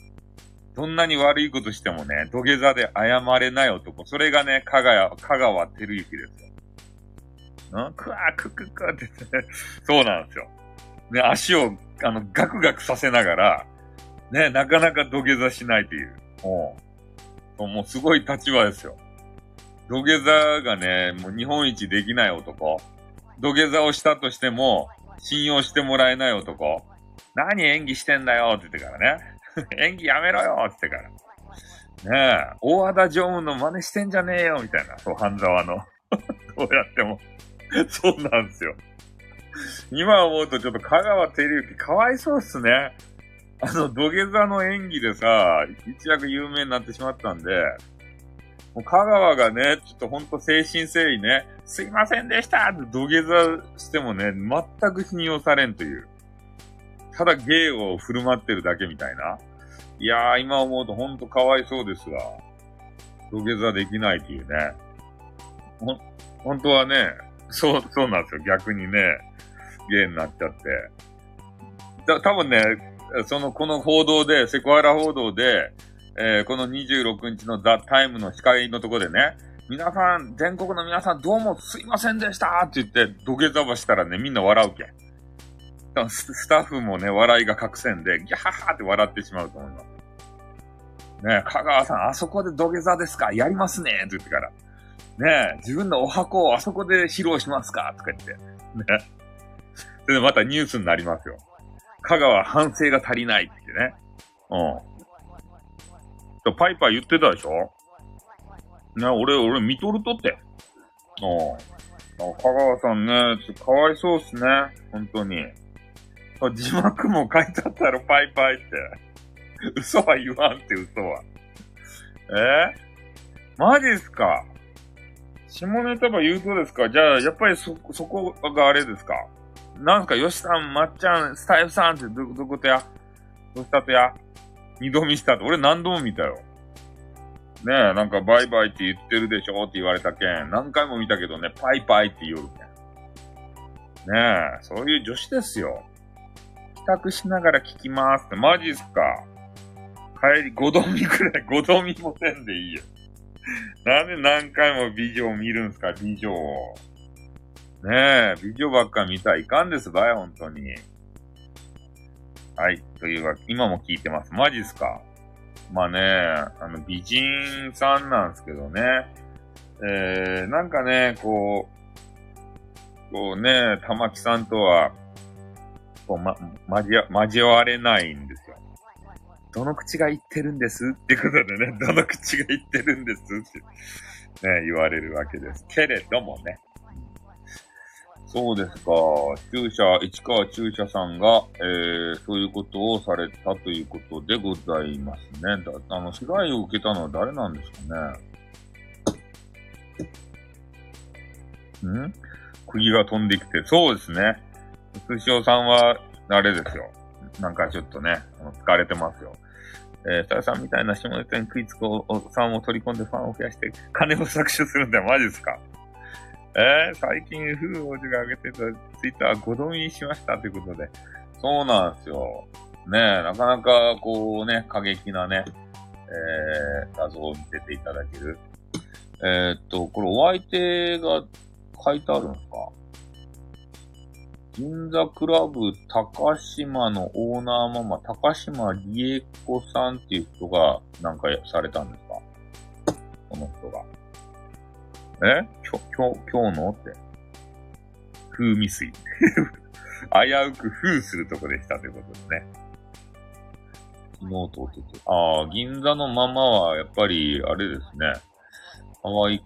どんなに悪いことしてもね、土下座で謝れない男。それがね、香川、香川照之ですよ。ん？くわーくくくってね、(laughs) そうなんですよ。ね、足を、あの、ガクガクさせながら、ね、なかなか土下座しないという。もう、もうすごい立場ですよ。土下座がね、もう日本一できない男。土下座をしたとしても、信用してもらえない男。何演技してんだよって言ってからね。(laughs) 演技やめろよってから。ねえ、大和田常務の真似してんじゃねえよみたいな。そう、半沢の。(laughs) どうやっても。そうなんですよ。今思うとちょっと香川照之かわいそうっすね。あの、土下座の演技でさ、一躍有名になってしまったんで、もう香川がね、ちょっとほんと誠心誠意ね、すいませんでしたって土下座してもね、全く信用されんという。ただ芸を振る舞ってるだけみたいな。いやー、今思うとほんとかわいそうですわ。土下座できないっていうね。ほ、本当はね、そう、そうなんですよ。逆にね、芸になっちゃって。だ、多分ね、その、この報道で、セクハラ報道で、えー、この26日のザ・タイムの司会のとこでね、皆さん、全国の皆さんどうもすいませんでしたって言って土下座ばしたらね、みんな笑うけん。スタッフもね、笑いが隠せんで、ギャハハって笑ってしまうと思います。ね香川さん、あそこで土下座ですか？やりますねって言ってから。ね自分のお箱をあそこで披露しますか？とか言って。ね。で、またニュースになりますよ。香川反省が足りないってね。うん。パイパイ言ってたでしょ？ね、俺、俺見とるとって。うん。香川さんね、ちょっとかわいそうっすね。本当に。字幕も書いてあったらパイパイって。(laughs) 嘘は言わんって嘘は。えー、マジっすか？下ネタば言うとですか？じゃあ、やっぱりそ、そこがあれですか？なんすか？よしさん、まっちゃん、スタイフさんってど、どことや？どしたとや？二度見したって。俺何度も見たよ。ねえ、なんかバイバイって言ってるでしょって言われたけん。何回も見たけどね、パイパイって言うけん。ねえ、そういう女子ですよ。帰宅しながら聞きますって、マジっすか？帰り5度見くらい、(laughs) 5度見もせんでいいよ。なんで何回も美女を見るんすか、美女を。ねえ、美女ばっか見たらいかんですばい、本当に。はい。というわけ、今も聞いてます。マジっすかまあね、あの、美人さんなんですけどね。えー、なんかね、こう、こうね、玉木さんとは、こう、ま、交わ、交われないんです。どの口が言ってるんですってことでね、(laughs) どの口が言ってるんですって、ね、言われるわけです。けれどもね。そうですか。中車、市川中車さんが、えー、そういうことをされたということでございますね。だあの、被害を受けたのは誰なんですかね。ん？釘が飛んできて、そうですね。通称さんは、あれですよ。なんかちょっとね、疲れてますよ。えー、スタさんみたいな下ネタに食いつくおさんを取り込んでファンを増やして、金を搾取するんだよ。マジですか？えー、最近、風王子が上げてたツイッター5度見しましたということで。そうなんですよ。ねえ、なかなか、こうね、過激なね、えー、画像を見せていただける。えー、っと、これお相手が書いてあるんですか？銀座クラブ高島のオーナーママ、高島理恵子さんっていう人がなんかされたんですか？この人が。え？きょ、きょ、今日の？って。風未遂。(laughs) 危うく風するとこでしたということですね。昨日とおととああ、銀座のママはやっぱり、あれですね。可愛か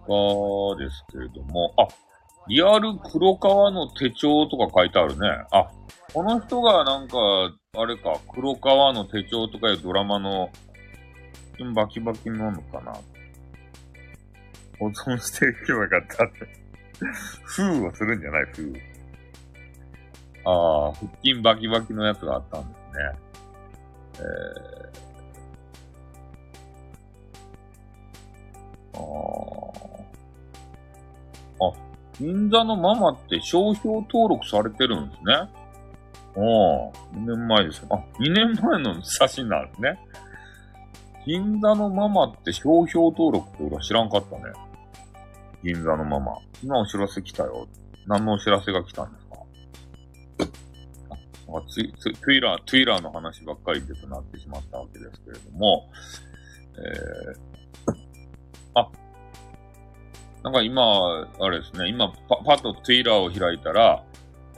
ですけれども、あ、リアル黒川の手帳とか書いてあるね。あ、この人がなんか、あれか、黒川の手帳とかいうドラマの、バキバキなのかな。保存していけばよかったって。(laughs) 封をするんじゃない封。ああ、腹筋バキバキのやつがあったんですね。えー、ああ。あ、銀座のママって商標登録されてるんですね。ああ、2年前ですあ、2年前の写真なんですね。銀座のママって商標登録って俺は知らんかったね。銀座のママ。今お知らせ来たよ。何のお知らせが来たんですか？あツイツツイラー、ツイラーの話ばっかりでとなってしまったわけですけれども、えー、あ、なんか今、あれですね、今パ、パッとツイラーを開いたら、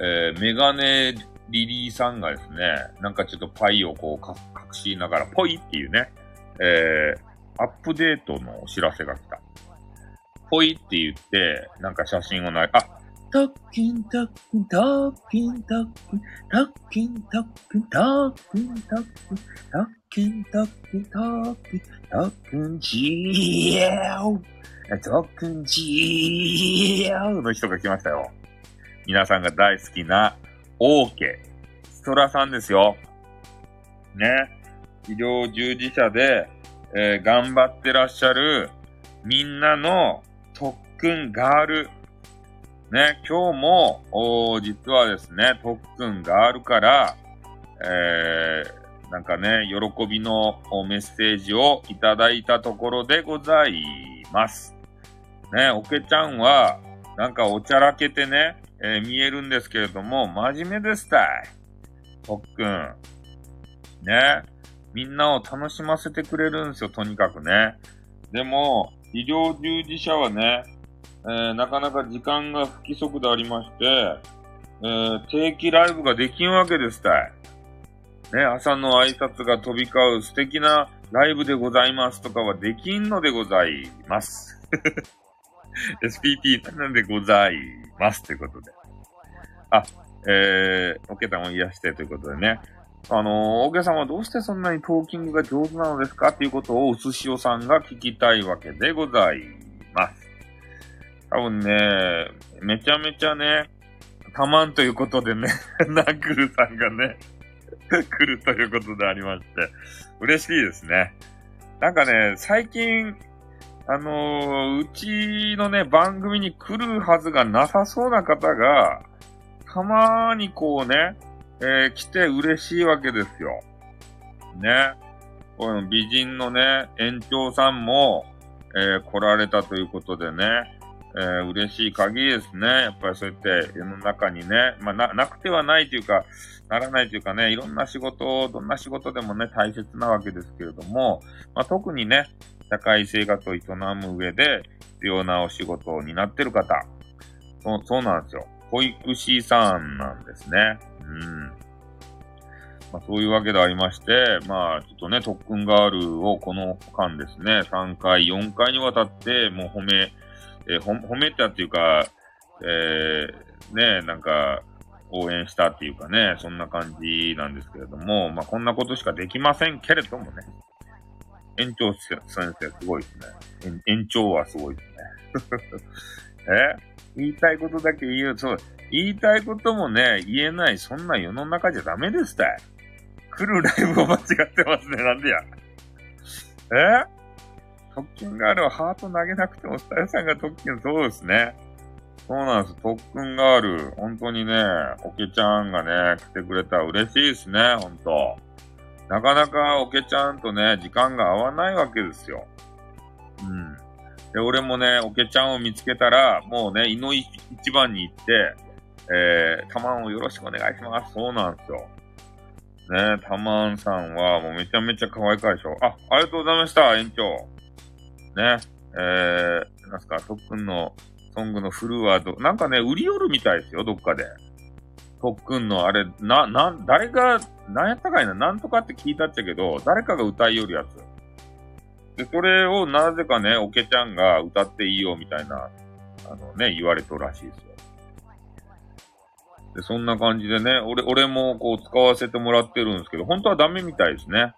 えー、メガネリリーさんがですね、なんかちょっとパイをこう隠しながら、ポイっていうね、えー、アップデートのお知らせが来た。ぽいって言って、なんか写真をない、あ、タッキンタッキンタッキンタッキンタッキンタッキンタッキンタッキンタッくん、とっくん、とっくん、とっくん、じーおとっくん、じーの人が来ましたよ。皆さんが大好きな、オーケー、ストラさんですよ。ね。医療従事者で、えー、頑張ってらっしゃる、みんなの特訓ガール。ね、今日も、実はですね、特訓ガールから、えー、なんかね、喜びのメッセージをいただいたところでございます。ね、おけちゃんは、なんかおちゃらけてね、えー、見えるんですけれども、真面目ですたい。特訓。ね。みんなを楽しませてくれるんですよ、とにかくね。でも、医療従事者はね、えー、なかなか時間が不規則でありまして、えー、定期ライブができんわけですたい。ね、朝の挨拶が飛び交う素敵なライブでございますとかはできんのでございます。SPT なんでございますということで。あ、えー、おけたも癒してということでね。あのー、おけさんはどうしてそんなにトーキングが上手なのですかっていうことを、うすしおさんが聞きたいわけでございます。多分ね、めちゃめちゃね、たまんということでね、(laughs) ナックルさんがね、(laughs) 来るということでありまして、嬉しいですね。なんかね、最近、あのー、うちのね、番組に来るはずがなさそうな方が、たまーにこうね、えー、来て嬉しいわけですよ。ね。この美人のね、園長さんも、えー、来られたということでね、えー、嬉しい限りですね。やっぱりそうやって世の中にね、まあな、なくてはないというか、ならないというかね、いろんな仕事を、どんな仕事でもね、大切なわけですけれども、まあ、特にね、社会生活を営む上で必要なお仕事を担ってる方、そう、そうなんですよ。保育士さんなんですね。うん。まあ、そういうわけでありまして、まあ、ちょっとね、特訓ガールをこの間ですね、3回、4回にわたって、もう褒め、えー、褒めたっていうか、えー、ね、なんか、応援したっていうかね、そんな感じなんですけれども、まあ、こんなことしかできませんけれどもね。園長先生すごいですね。園長はすごいですね。(laughs) え？言いたいことだけ言う、そう、言いたいこともね、言えない、そんな世の中じゃダメですたい。来るライブを間違ってますね、なんでや。え？特訓ガールはハート投げなくても、スタイルさんが特訓、そうですね。そうなんです。特訓ガール。本当にね、おけちゃんがね、来てくれたら嬉しいですね、本当なかなかおけちゃんとね、時間が合わないわけですよ。うん。で、俺もね、おけちゃんを見つけたら、もうね、いの一番に行って、えー、たまんをよろしくお願いします。そうなんですよ。ね、たまんさんはもうめちゃめちゃ可愛いかでしょ。あ、ありがとうございました、園長。ね、えー、なんすか、特訓のソングのフルワード、なんかね、売り寄るみたいですよ、どっかで。特訓のあれ、な、な、誰が、なんやったかいな、なんとかって聞いたっちゃけど、誰かが歌いよるやつ。で、それをなぜかね、おけちゃんが歌っていいよみたいな、あのね、言われとるらしいですよ。で、そんな感じでね、俺、俺もこう使わせてもらってるんですけど、本当はダメみたいですね。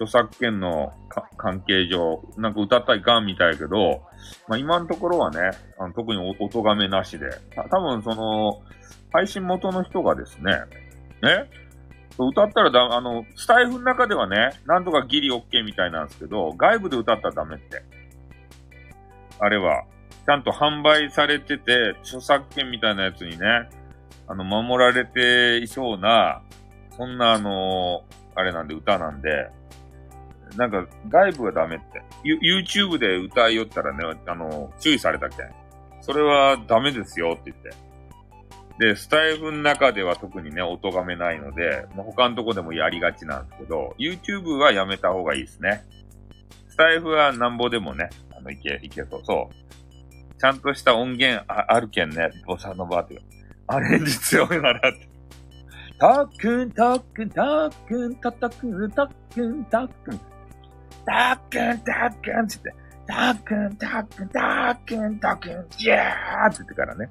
著作権の関係上、なんか歌ったらいかんみたいけど、まあ今のところはね、あの特にお音がめなしで、多分その、配信元の人がですね、ね、歌ったらだ、あの、スタイフの中ではね、なんとかギリオッケーみたいなんですけど、外部で歌ったらダメって。あれは、ちゃんと販売されてて、著作権みたいなやつにね、あの、守られていそうな、そんなあのあれなんで歌なんで、なんか外部はダメって。YouTube で歌いよったらね、あの、注意されたっけ？それはダメですよって言って。で、スタイフの中では特にね、音がめないので、まあ、他のとこでもやりがちなんですけど、YouTube はやめた方がいいですね。スタイフはなんぼでもね、あの、いけ、いけそう。そう。ちゃんとした音源ああるけんね、ボサノバーって。アレンジ強いならって。たっくん、たっくん、たっくん、たっくん、たっくん、たっくん。たっくん、たっくん、つって。たっくん、たっくん、たっくん、たっくん、ジャーって言ってからね。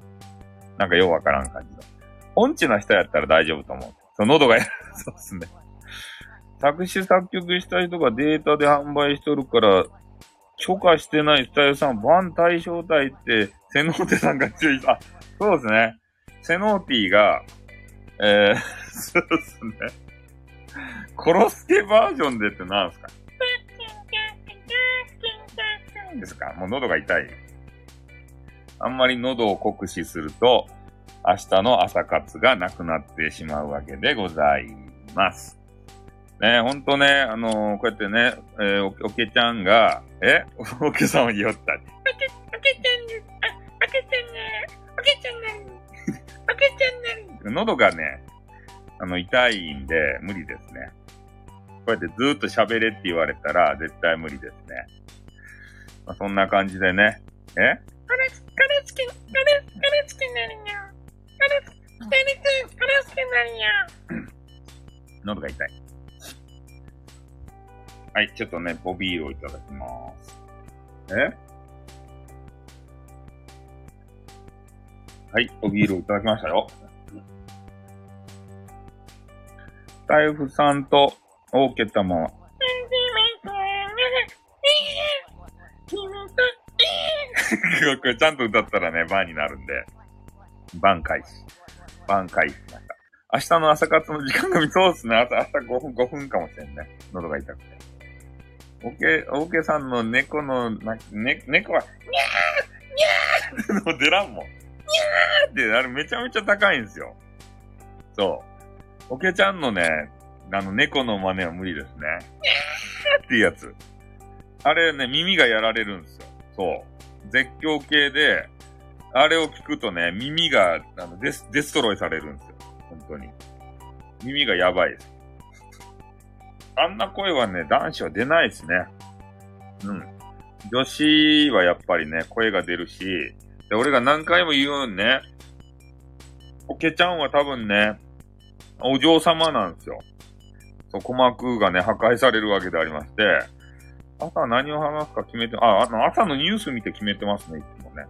なんかようわからん感じの。音痴な人やったら大丈夫と思う。その喉がやる、そうっすね。作詞作曲した人がデータで販売しとるから、許可してないスタイルさん、バン対象体って、セノーテさんが注意あ、そうですね。セノーティが、えー、そうですね。コロスケバージョンでって何すかですか？もう喉が痛い。あんまり喉を酷使すると、明日の朝活がなくなってしまうわけでございます。ねほんとね、あのー、こうやってね、えー、おおけちゃんが、え？(laughs) おけさんを言おった。おけ、おけちゃんね、あ、おけちゃんね、おけちゃんね、おけちゃんね。喉がね、あの、痛いんで、無理ですね。こうやってずーっと喋れって言われたら、絶対無理ですね。まあ、そんな感じでね。え？カレス、カレスキ、カレ、カレスキなるよ。カレス、カレス、カレスキなるよ。喉が痛い。はい、ちょっとね、ボビーをいただきます。え？はい、ボビールをいただきましたよ。タイフさんと、オーケー玉これちゃんと歌ったらね、バーになるんで、バン開始。バン開始しました。明日の朝活の時間が見そうっすね。朝、朝5分、5分かもしれんね。喉が痛くて。オーケー、オケさんの猫の、な、ね、猫は、にゃーにゃーっての出らんもん。にゃーって、あれめちゃめちゃ高いんですよ。そう。オケちゃんのね、あの、猫の真似は無理ですね。にゃーっていうやつ。あれね、耳がやられるんですよ。そう。絶叫系で、あれを聞くとね、耳が、あの、デス、デストロイされるんですよ。本当に。耳がやばいです。あんな声はね、男子は出ないですね。うん。女子はやっぱりね、声が出るし、で、俺が何回も言うようにね、おけちゃんは多分ね、お嬢様なんですよ。そう、鼓膜がね、破壊されるわけでありまして、朝何を話すか決めて、あ、あの、朝のニュース見て決めてますね、いつもね。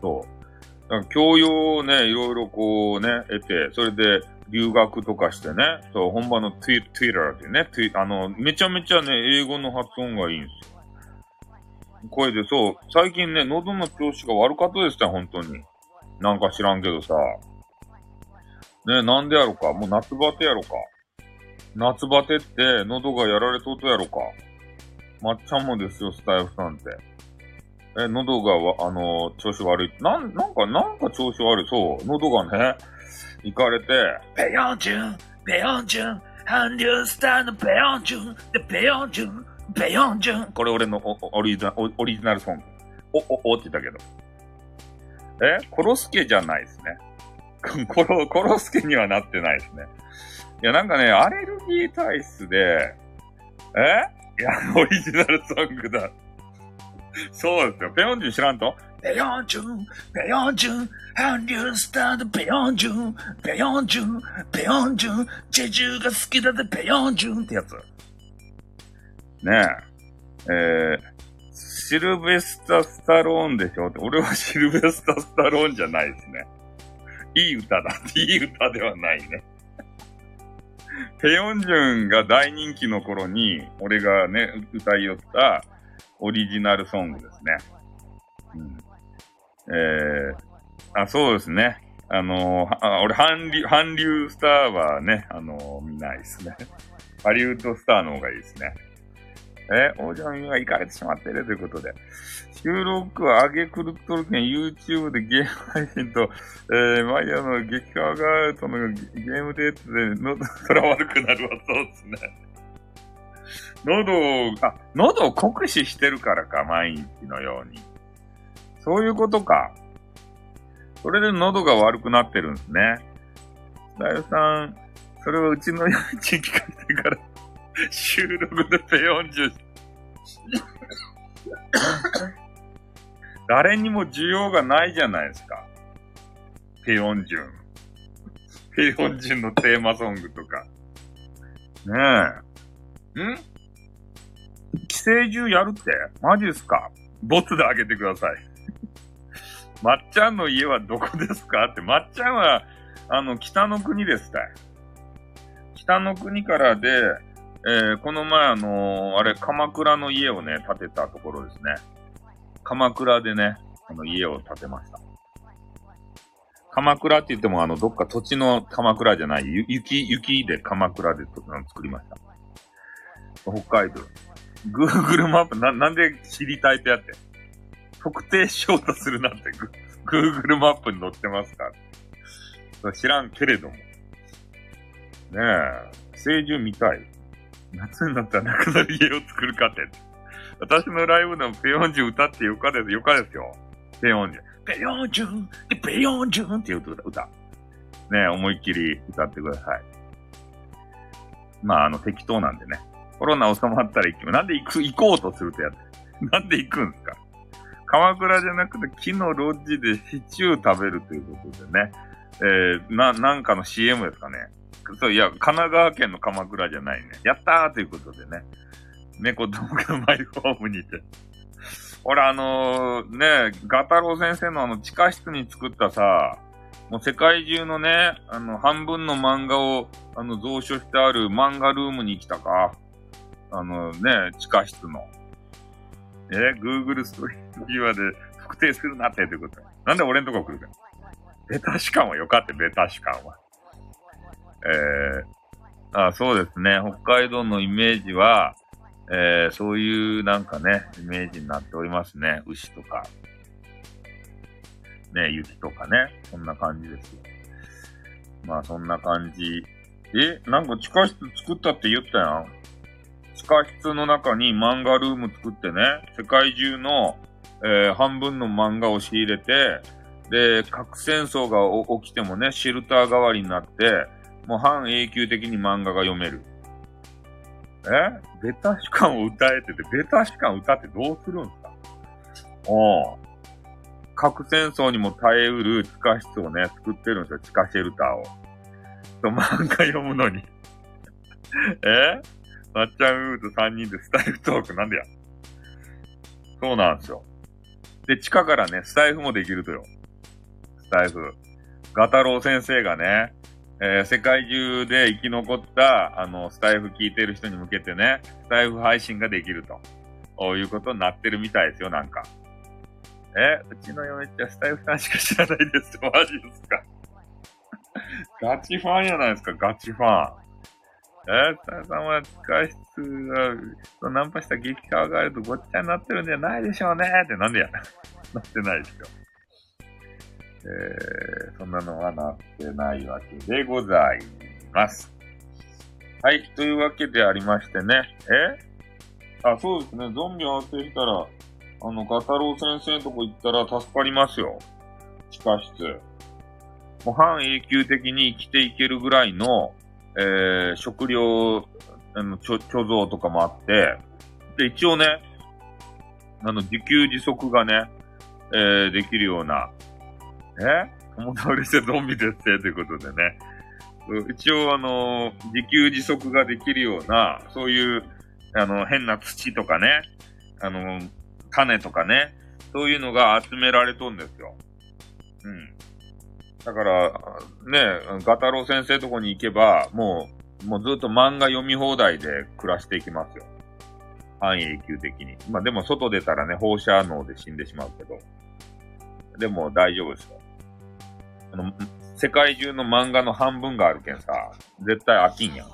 そう。だから教養をね、いろいろこうね、得て、それで留学とかしてね、そう、本場の Twitter でね、あの、めちゃめちゃね、英語の発音がいいんですよ。声で、そう、最近ね、喉の調子が悪かったですね、本当に。なんか知らんけどさ。ね、なんでやろか。もう夏バテやろか。夏バテって喉がやられとうとやろか。まっちゃんもですよ、スタイフさんって。え、喉があの、調子悪い。なん、なんか、なんか調子悪い。そう、喉がね、行かれて、ペヨンジュン、ペヨンジュン、韓流スターのペヨンジュン、で、ペヨンジュン、ペヨンジュン。これ俺のオリジナル、オリジナルソング。お、お、おって言ったけど。えコロスケじゃないですね。(laughs) コロ、コロスケにはなってないですね。いや、なんかね、アレルギー体質で、え？いや、オリジナルソングだ。そうですよ。ペヨンジュン知らんと？ペヨンジュン、ペヨンジュン、韓流スターのペヨンジュン、ペヨンジュン、ペヨンジュン、チェジュが好きだぜ、ペヨンジュンってやつ。ねえ。えー、シルベスタ・スタローンでしょ？って、俺はシルベスタ・スタローンじゃないですね。いい歌だ。いい歌ではないね。ペヨンジュンが大人気の頃に、俺がね、歌いよったオリジナルソングですね。うんえー、あ、そうですね。あのー、あ俺、韓流、韓流スターはね、あのー、見ないですね。ハリウッドスターの方がいいですね。え、王者の耳が行かれてしまっているということで。収録は上げくるっとるけん YouTube でゲーム配信と、えー、マイヤーの激化ガートのゲームデートで喉が悪くなるわ、そうですね。喉を、あ、喉を酷使してるからか、毎日のように。そういうことか。それで喉が悪くなってるんですね。だよさん、それはうちの家賃聞かれてから収録でペ40。誰にも需要がないじゃないですか。ペヨンジュン。ペヨンジュンのテーマソングとか。ねえ。ん？寄生獣やるって？マジですか？ボツであげてください。まっちゃんの家はどこですか？って、まっちゃんは、あの、北の国ですたい。北の国からで、えー、この前あのー、あれ、鎌倉の家をね、建てたところですね。鎌倉でね、あの家を建てました。鎌倉って言ってもあの、どっか土地の鎌倉じゃない、雪、雪で鎌倉で作りました。北海道。Google マップ、な、なんで知りたいってやって。特定しようとするなんて、Google マップに載ってますか知らんけれども。ねえ、聖獣見たい。夏になったらなくなる家を作るかって。私のライブのペヨンジュ歌ってよかです、よかですよ。ペヨンジュ。ペヨンジュン、ペヨンジュンっていう歌。歌。ね、思いっきり歌ってください。まあ、あの、適当なんでね。コロナ収まったら行きます。なんで行く、行こうとするとやっ。なんで行くんですか鎌倉じゃなくて木のロッジでシチュー食べるということでね。えー、な、なんかの CM ですかね。そう、いや、神奈川県の鎌倉じゃないね。やったーということでね。猫動画マイホームにて。俺あのー、ね、ガタロウ先生のあの地下室に作ったさ、もう世界中のね、あの、半分の漫画を、あの、蔵書してある漫画ルームに来たか。あのね、地下室の。え ?Google ストリートビュアで特定するなってってこと。なんで俺んとこ来るか。ベタシカンはよかって、ベタシカンは。えー、あそうですね。北海道のイメージは、えー、そういうなんかね、イメージになっておりますね。牛とか。ね、雪とかね。そんな感じですよ。まあ、そんな感じ。えなんか地下室作ったって言ったやん。地下室の中に漫画ルーム作ってね、世界中の、えー、半分の漫画を仕入れて、で、核戦争が起きてもね、シェルター代わりになって、もう半永久的に漫画が読める。え？ベタ主観を歌えてて、ベタ主観歌ってどうするんすか？お核戦争にも耐えうる地下室をね、作ってるんですよ、地下シェルターを。と、漫画読むのにえ？まっちゃんウーと3人でスタイフトークなんでや？そうなんですよ。で、地下からね、スタイフもできるとよ。スタイフ。ガタロウ先生がね、えー、世界中で生き残った、あの、スタイフ聞いてる人に向けてね、スタイフ配信ができると。いうことになってるみたいですよ、なんか。え、うちの嫁っちゃスタイフさんしか知らないです、(laughs) マジですか。ガチファンやないですか、ガチファン。えー、さやさんは地下室が、ナンパした激化があるとごっちゃになってるんじゃないでしょうねってなんでや。(laughs) なってないですよ。えー、そんなのはなってないわけでございます。はい。というわけでありましてね。え？あ、そうですね。ゾンビ合わせしたら、あの、ガタロウ先生のとこ行ったら助かりますよ。地下室。もう半永久的に生きていけるぐらいの、えー、食料、あの、貯蔵とかもあって、で、一応ね、あの、自給自足がね、えー、できるような、え友倒れしてゾンビですって、ということでね。一応、あの、自給自足ができるような、そういう、あの、変な土とかね、あの、種とかね、そういうのが集められとんですよ。うん。だから、ね、ガタロウ先生とこに行けば、もう、もうずっと漫画読み放題で暮らしていきますよ。半永久的に。まあでも外出たらね、放射能で死んでしまうけど。でも大丈夫ですよ。あの、世界中の漫画の半分があるけんさ、絶対飽きんやん。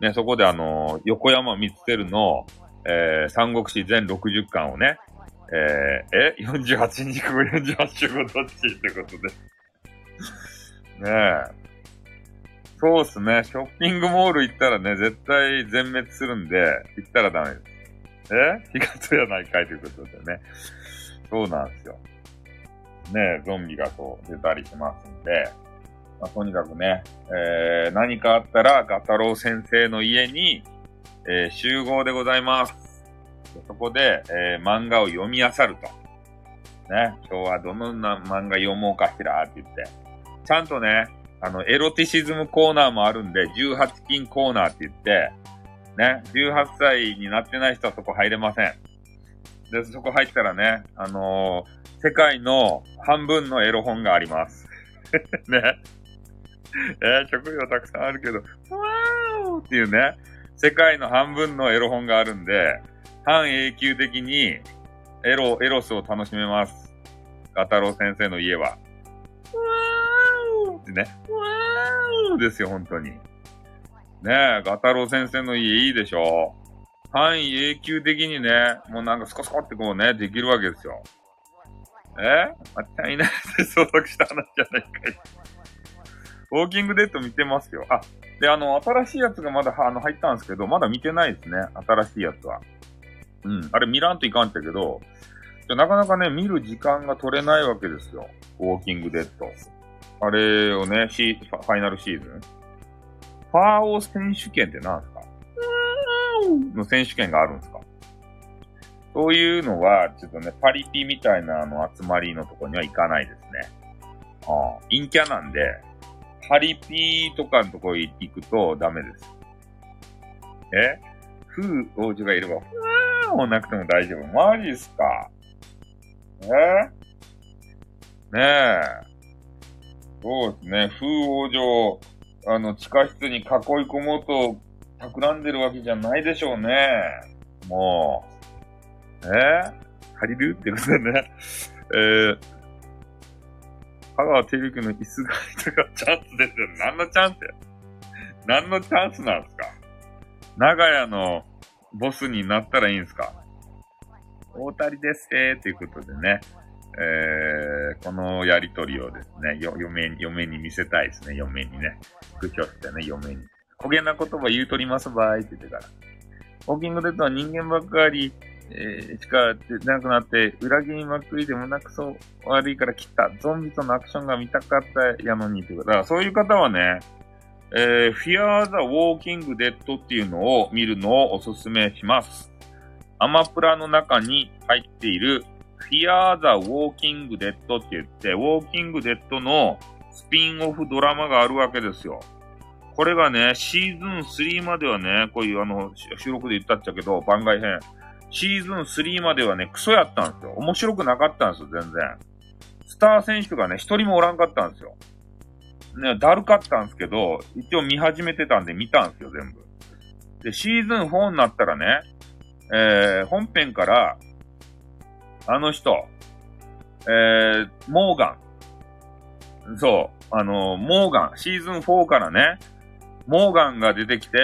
ね、そこであの、横山光輝の、えー、三国志全60巻をね、えー、え ?48 日後48週後どっちってことで (laughs) ねえ。そうっすね。ショッピングモール行ったらね、絶対全滅するんで、行ったらダメです。え？(laughs) 火がやないかいということでね。そうなんですよ。ねゾンビがそう出たりしますんで、まあ、とにかくね、えー、何かあったらガタロウ先生の家に、えー、集合でございます。そこで、えー、漫画を読み漁ると。ね、今日はどのな漫画読もうかしらって言って。ちゃんとね、あの、エロティシズムコーナーもあるんで、18金コーナーって言って、ね、18歳になってない人はそこ入れません。で、そこ入ったらね、あのー、世界の半分のエロ本があります。(laughs) ね。えー、職業たくさんあるけど、わーっていうね、世界の半分のエロ本があるんで、半永久的にエロ、エロスを楽しめます。ガタロウ先生の家は。わーってね。わーですよ、本当に。ねえ、ガタロウ先生の家いいでしょ半永久的にね、もうなんかスコスコってこうね、できるわけですよ。え？まっちゃんいないで相続した話じゃないかい。ウォーキングデッド見てますよ。あ、で、あの、新しいやつがまだ、あの、入ったんですけど、まだ見てないですね。新しいやつは。うん。あれ見らんといかんってけど、なかなかね、見る時間が取れないわけですよ。ウォーキングデッド。あれをね、シファイナルシーズン。ファーオー選手権って何の選手権があるんですか？そういうのは、ちょっとね、パリピみたいなあの集まりのとこには行かないですね。ああ、陰キャなんで、パリピとかのとこ行くとダメです。え？風王子がいれば、ふわーもなくても大丈夫。マジっすか？え？ねえ。そうですね。風王女、あの、地下室に囲い込もうと企んでるわけじゃないでしょうね。もう。え？借りる？ってことでね。(laughs) えー、香川照之の椅子がとかチャンスですよ。何のチャンスや？何のチャンスなんですか？長屋のボスになったらいいんですか？大谷ですえー、ということでね、えー、このやりとりをですね、嫁に、嫁に見せたいですね、嫁にね。スクショしてね、嫁に。焦げな言葉言うとりますばいって言ってから。ウォーキングデッドは人間ばっかり、えー、しかなくなって、裏切りまくりでもなくそう悪いから切った。ゾンビとのアクションが見たかったやのにってことだから、そういう方はね、えー、Fear the Walking Dead っていうのを見るのをおすすめします。アマプラの中に入っている Fear the Walking Dead って言って、ウォーキングデッドのスピンオフドラマがあるわけですよ。これがね、シーズン3まではね、こういうあの、収録で言ったっちゃけど、番外編。シーズン3まではね、クソやったんですよ。面白くなかったんですよ、全然。スター選手がね、一人もおらんかったんですよ。ね、だるかったんですけど、一応見始めてたんで見たんですよ、全部。で、シーズン4になったらね、えー、本編から、あの人、えー、モーガン。そう、あの、モーガン、シーズン4からね、モーガンが出てきて、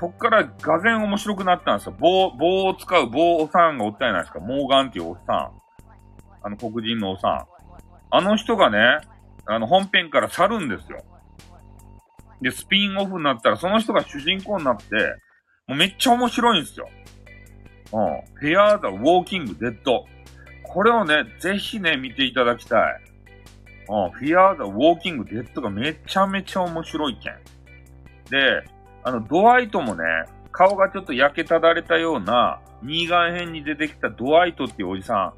そっからがぜん面白くなったんですよ。棒、棒を使う棒おさんがおったじゃないですか。モーガンっていうおっさん。あの黒人のおっさん。あの人がね、あの本編から去るんですよ。で、スピンオフになったらその人が主人公になって、もうめっちゃ面白いんですよ。うん。フィアー・ザ・ウォーキング・デッド。これをね、ぜひね、見ていただきたい。うん。フィアー・ザ・ウォーキング・デッドがめちゃめちゃ面白いけん。で、あの、ドワイトもね、顔がちょっと焼けただれたような、ニーガン編に出てきたドワイトっていうおじさん。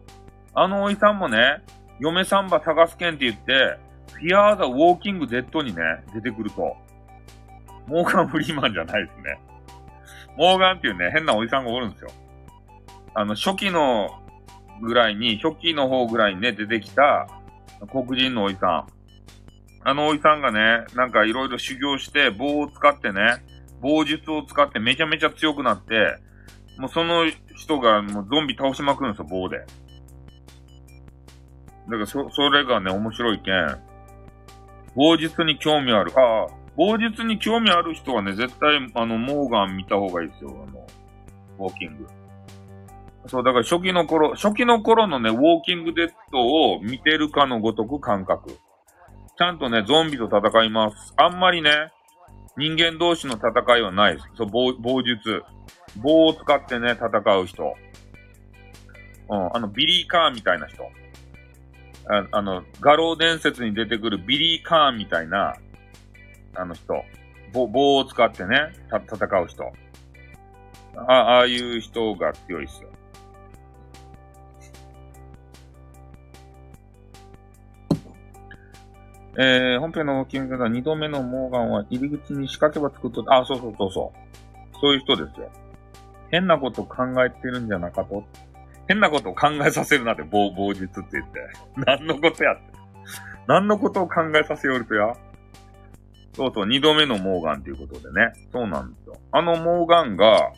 あのおじさんもね、嫁サンバ探すけんって言って、フィアーザ・ウォーキング・デッドにね、出てくると。モーガン・フリーマンじゃないですね。モーガンっていうね、変なおじさんがおるんですよ。あの、初期のぐらいに、初期の方ぐらいにね、出てきた黒人のおじさん。あのおじさんがね、なんかいろいろ修行して、棒を使ってね、棒術を使ってめちゃめちゃ強くなって、もうその人がもうゾンビ倒しまくるんですよ、棒で。だからそ、それがね、面白いけん。棒術に興味ある。ああ、棒術に興味ある人はね、絶対、あの、モーガン見た方がいいですよ、あの、ウォーキング。そう、だから初期の頃、初期の頃のね、ウォーキングデッドを見てるかのごとく感覚。ちゃんとね、ゾンビと戦います。あんまりね、人間同士の戦いはないです。そう、棒、棒術。棒を使ってね、戦う人。うん、あの、ビリー・カーンみたいな人。ああの、画廊伝説に出てくるビリー・カーンみたいな、あの人。棒、棒を使ってね、戦う人。あ、ああいう人が強いですよ。えー、本編の金額が2度目のモーガンは入り口に仕掛け場作っと、あ、そうそうそうそう。そういう人ですよ。変なこと考えてるんじゃなかと。変なことを考えさせるなって、棒、棒術って言って。(laughs) 何のことやって。何のことを考えさせよるとや。そうそう、二度目のモーガンということでね。そうなんですよ。あのモーガンが、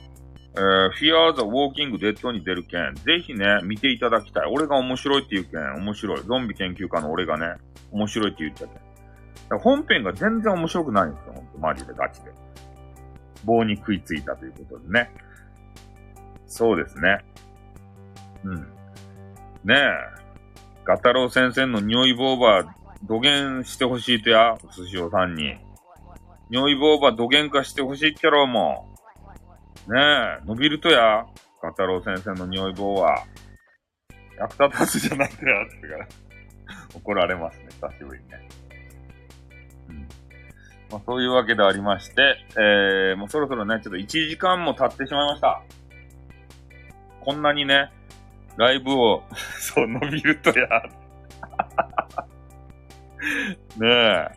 えー、Fear the Walking Dead に出るけん、ぜひね、見ていただきたい。俺が面白いって言うけん、面白い。ゾンビ研究家の俺がね、面白いって言っちゃって。本編が全然面白くないんですよ、ほんと、マジでガチで。棒に食いついたということでね。そうですね。うん。ねえ。ガタロウ先生の匂いボーバー、土下してほしいとや、お寿司おさんに。匂いボーバー土下化してほしいっちゃろうもん。ねえ、伸びるとや、ガタロウ先生の匂い棒は。役立たずじゃないとや、ってから。怒られますね、久しぶりにね。うん。まあ、そういうわけでありまして、えー、もうそろそろね、ちょっと1時間も経ってしまいました。こんなにね、ライブを (laughs) そう、伸びるとや。(laughs) ねえ。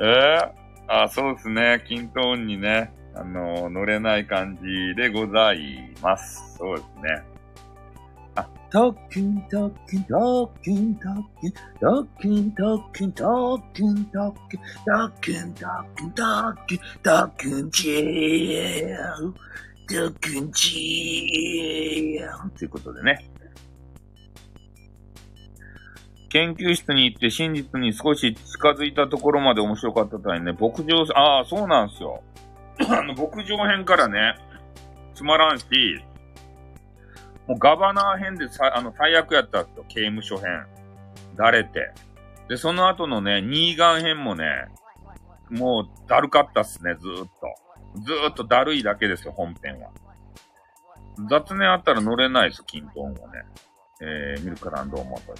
えー、あ、そうですね。均等にね、あの、乗れない感じでございます。そうですね。あ、トッキントッキントッキントッキントッキントッキントッキントッキントッキントッキントッキントッキンチートッキンチーということでね。研究室に行って真実に少し近づいたところまで面白かったとはね、牧場、ああ、そうなんですよ。あの、牧場編からね、つまらんし、もうガバナー編でさ、あの、最悪やったんですよ。刑務所編。だれて。で、その後のね、ニーガン編もね、もう、だるかったっすね、ずーっと。ずーっとだるいだけですよ、本編は。雑念あったら乗れないです、キントンはね。えー、ミルクランドをもと。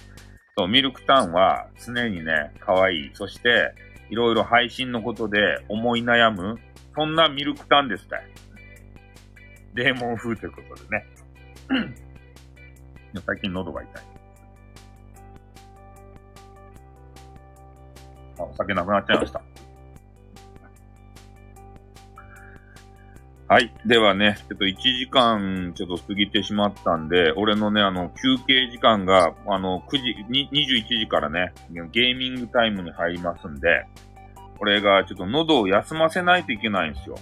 そう、ミルクタンは常にね、可愛い。そして、いろいろ配信のことで思い悩む。そんなミルクタンですた。デーモン風ということでね。(clears throat) 最近喉が痛い。あ、お酒なくなっちゃいました。はい。ではね、ちょっと1時間ちょっと過ぎてしまったんで、俺のね、あの、休憩時間が、あの、9時、21時からね、ゲーミングタイムに入りますんで、これがちょっと喉を休ませないといけないんですよ。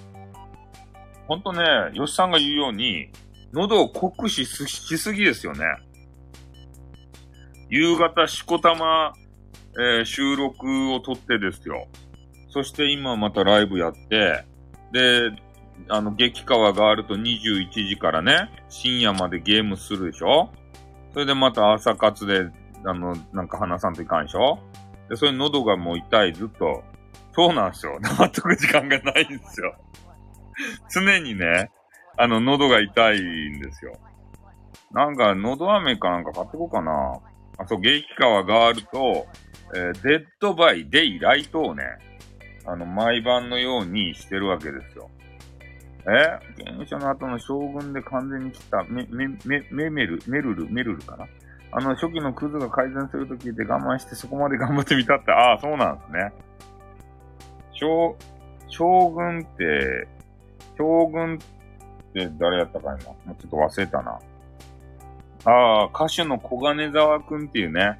ほんとね、吉さんが言うように、喉を酷使しすぎですよね。夕方しこたま、えー、収録を撮ってですよ。そして今またライブやって、で、あの、激川があると21時からね、深夜までゲームするでしょそれでまた朝活で、あの、なんか話さんといかんでしょで、それ喉がもう痛い、ずっと。そうなんですよ。黙っとく時間がないんですよ。常にね、あの、喉が痛いんですよ。なんか、喉飴かなんか買ってこうかな。あ、そう、激川があると、えー、デッドバイ、デイ、ライトをね、あの、毎晩のようにしてるわけですよ。え？刑務所の後の将軍で完全に切ったメ、メ、メ、メメル、メルル、メルルかな？あの、初期のクズが改善すると聞いて我慢してそこまで頑張ってみたって、ああ、そうなんですね。将、将軍って、将軍って誰やったか今？もうちょっと忘れたな。ああ、歌手の小金沢くんっていうね、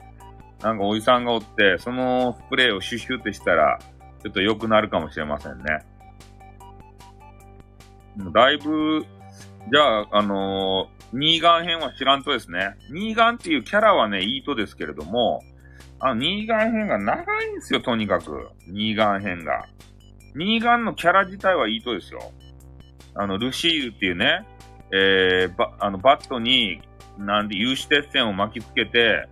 なんかおじさんがおって、そのスプレーをシュシュってしたら、ちょっと良くなるかもしれませんね。だいぶ、じゃあ、あのー、ニーガン編は知らんとですね。ニーガンっていうキャラはね、いいとですけれども、あの、ニーガン編が長いんですよ、とにかく。ニーガン編が。ニーガンのキャラ自体はいいとですよ。あの、ルシールっていうね、えー、ば、あの、バットに、なんで、有刺鉄線を巻きつけて、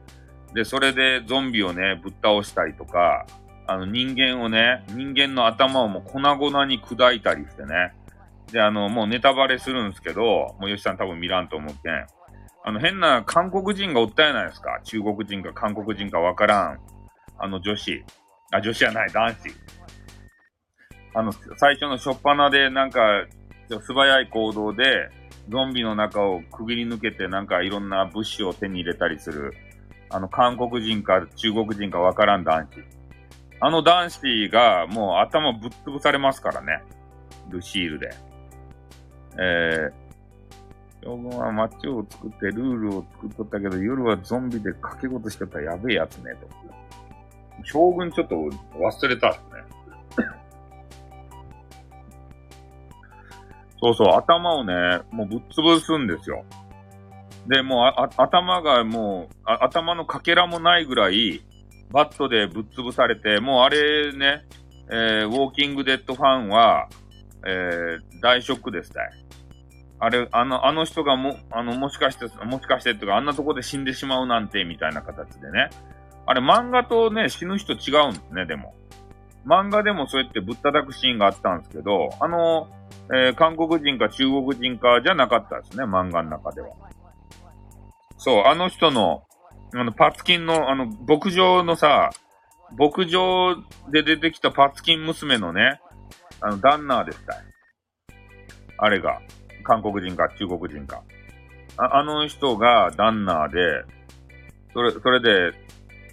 で、それでゾンビをね、ぶっ倒したりとか、あの、人間をね、人間の頭をもう粉々に砕いたりしてね、で、あの、もうネタバレするんですけど、もう吉さん多分見らんと思うけん。あの、変な韓国人がおったやないですか。中国人か韓国人かわからん。あの女子。あ、女子じゃない、男子。あの、最初の初っ端でなんか、素早い行動で、ゾンビの中をくぐり抜けてなんかいろんな物資を手に入れたりする。あの、韓国人か中国人かわからん男子。あの男子がもう頭ぶっ潰されますからね。ルシールで。えー、将軍は街を作ってルールを作っとったけど、夜はゾンビで掛け事しとったやべえやつね、と。将軍ちょっと忘れたっすね。(laughs) そうそう、頭をね、もうぶっ潰すんですよ。で、もう頭がもう頭のかけらもないぐらい、バットでぶっ潰されて、もうあれね、えー、ウォーキングデッドファンは、えー、大ショックでしたよ。あれ、あの、あの人がも、あの、もしかして、もしかしてとか、あんなとこで死んでしまうなんて、みたいな形でね。あれ、漫画とね、死ぬ人違うんですね、でも。漫画でもそうやってぶったたくシーンがあったんですけど、あの、えー、韓国人か中国人かじゃなかったですね、漫画の中では。そう、あの人の、あの、パツキンの、あの、牧場のさ、牧場で出てきたパツキン娘のね、あの、ダンナーでした。あれが、韓国人か中国人か。ああの人がダンナーで、それ、それで、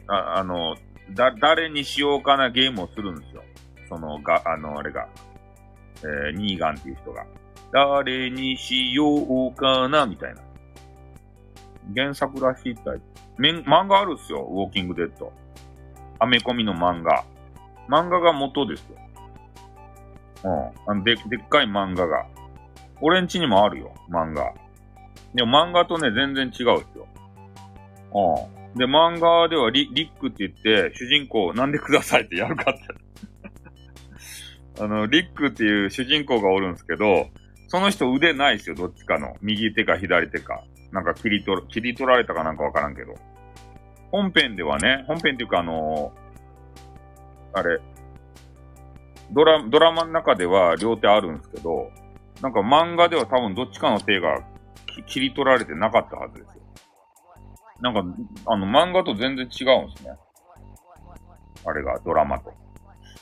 ああの、だ、誰にしようかなゲームをするんですよ。その、が、あの、あれが。えー、ニーガンっていう人が。誰にしようかなみたいな。原作らしいタイプ。漫画あるっすよ、ウォーキングデッド。アメコミの漫画。漫画が元ですよ。うん。あので、でっかい漫画が。俺んちにもあるよ、漫画。でも漫画とね、全然違うっすよ。うん。で、漫画ではリリックって言って、主人公、なんでくださいってやるかって。(laughs) あの、リックっていう主人公がおるんですけど、その人腕ないですよ、どっちかの。右手か左手か。なんか切り取、切り取られたかなんかわからんけど。本編ではね、本編っていうかあのー、あれ、ドラ、ドラマの中では両手あるんですけど、なんか漫画では多分どっちかの手が切り取られてなかったはずですよ。なんか、あの漫画と全然違うんですね。あれが、ドラマと。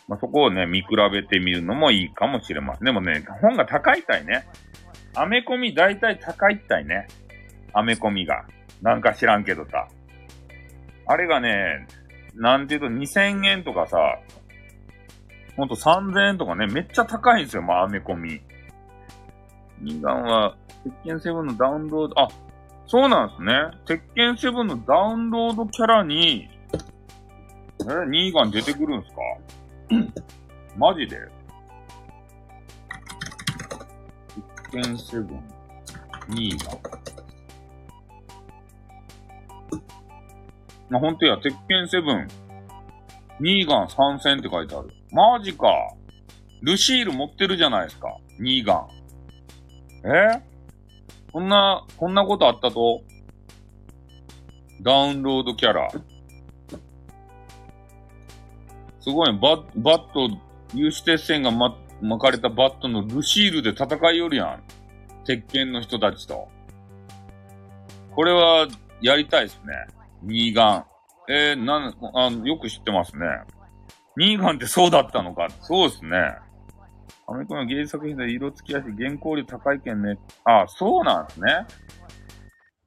まあ、そこをね、見比べてみるのもいいかもしれません。でもね、本が高いたいね。アメコミ大体高いったいね。アメコミが。なんか知らんけどさ。あれがね、なんていうと2000円とかさ、ほんと3000円とかね、めっちゃ高いんですよ、まあ、アメコミ。2番は、鉄拳7のダウンロード、あ、そうなんですね。鉄拳7のダウンロードキャラに、え、ニーガン出てくるんすか？(coughs) マジで？鉄拳7、ニーガン。まあ、ほんとや、鉄拳セブン、ニーガン参戦って書いてある。マジか。ルシール持ってるじゃないですか。ニーガン。え？こんな、こんなことあったと？ダウンロードキャラ。すごい、バッ、バット、有刺鉄線がま、巻かれたバットのルシールで戦いよるやん。鉄拳の人たちと。これは、やりたいですね。ニーガン。えー、なん、あよく知ってますね。ニーガンってそうだったのか。そうですね。アメリカの芸術作品で色付きやし、原稿率高いけんね。あ、そうなんですね。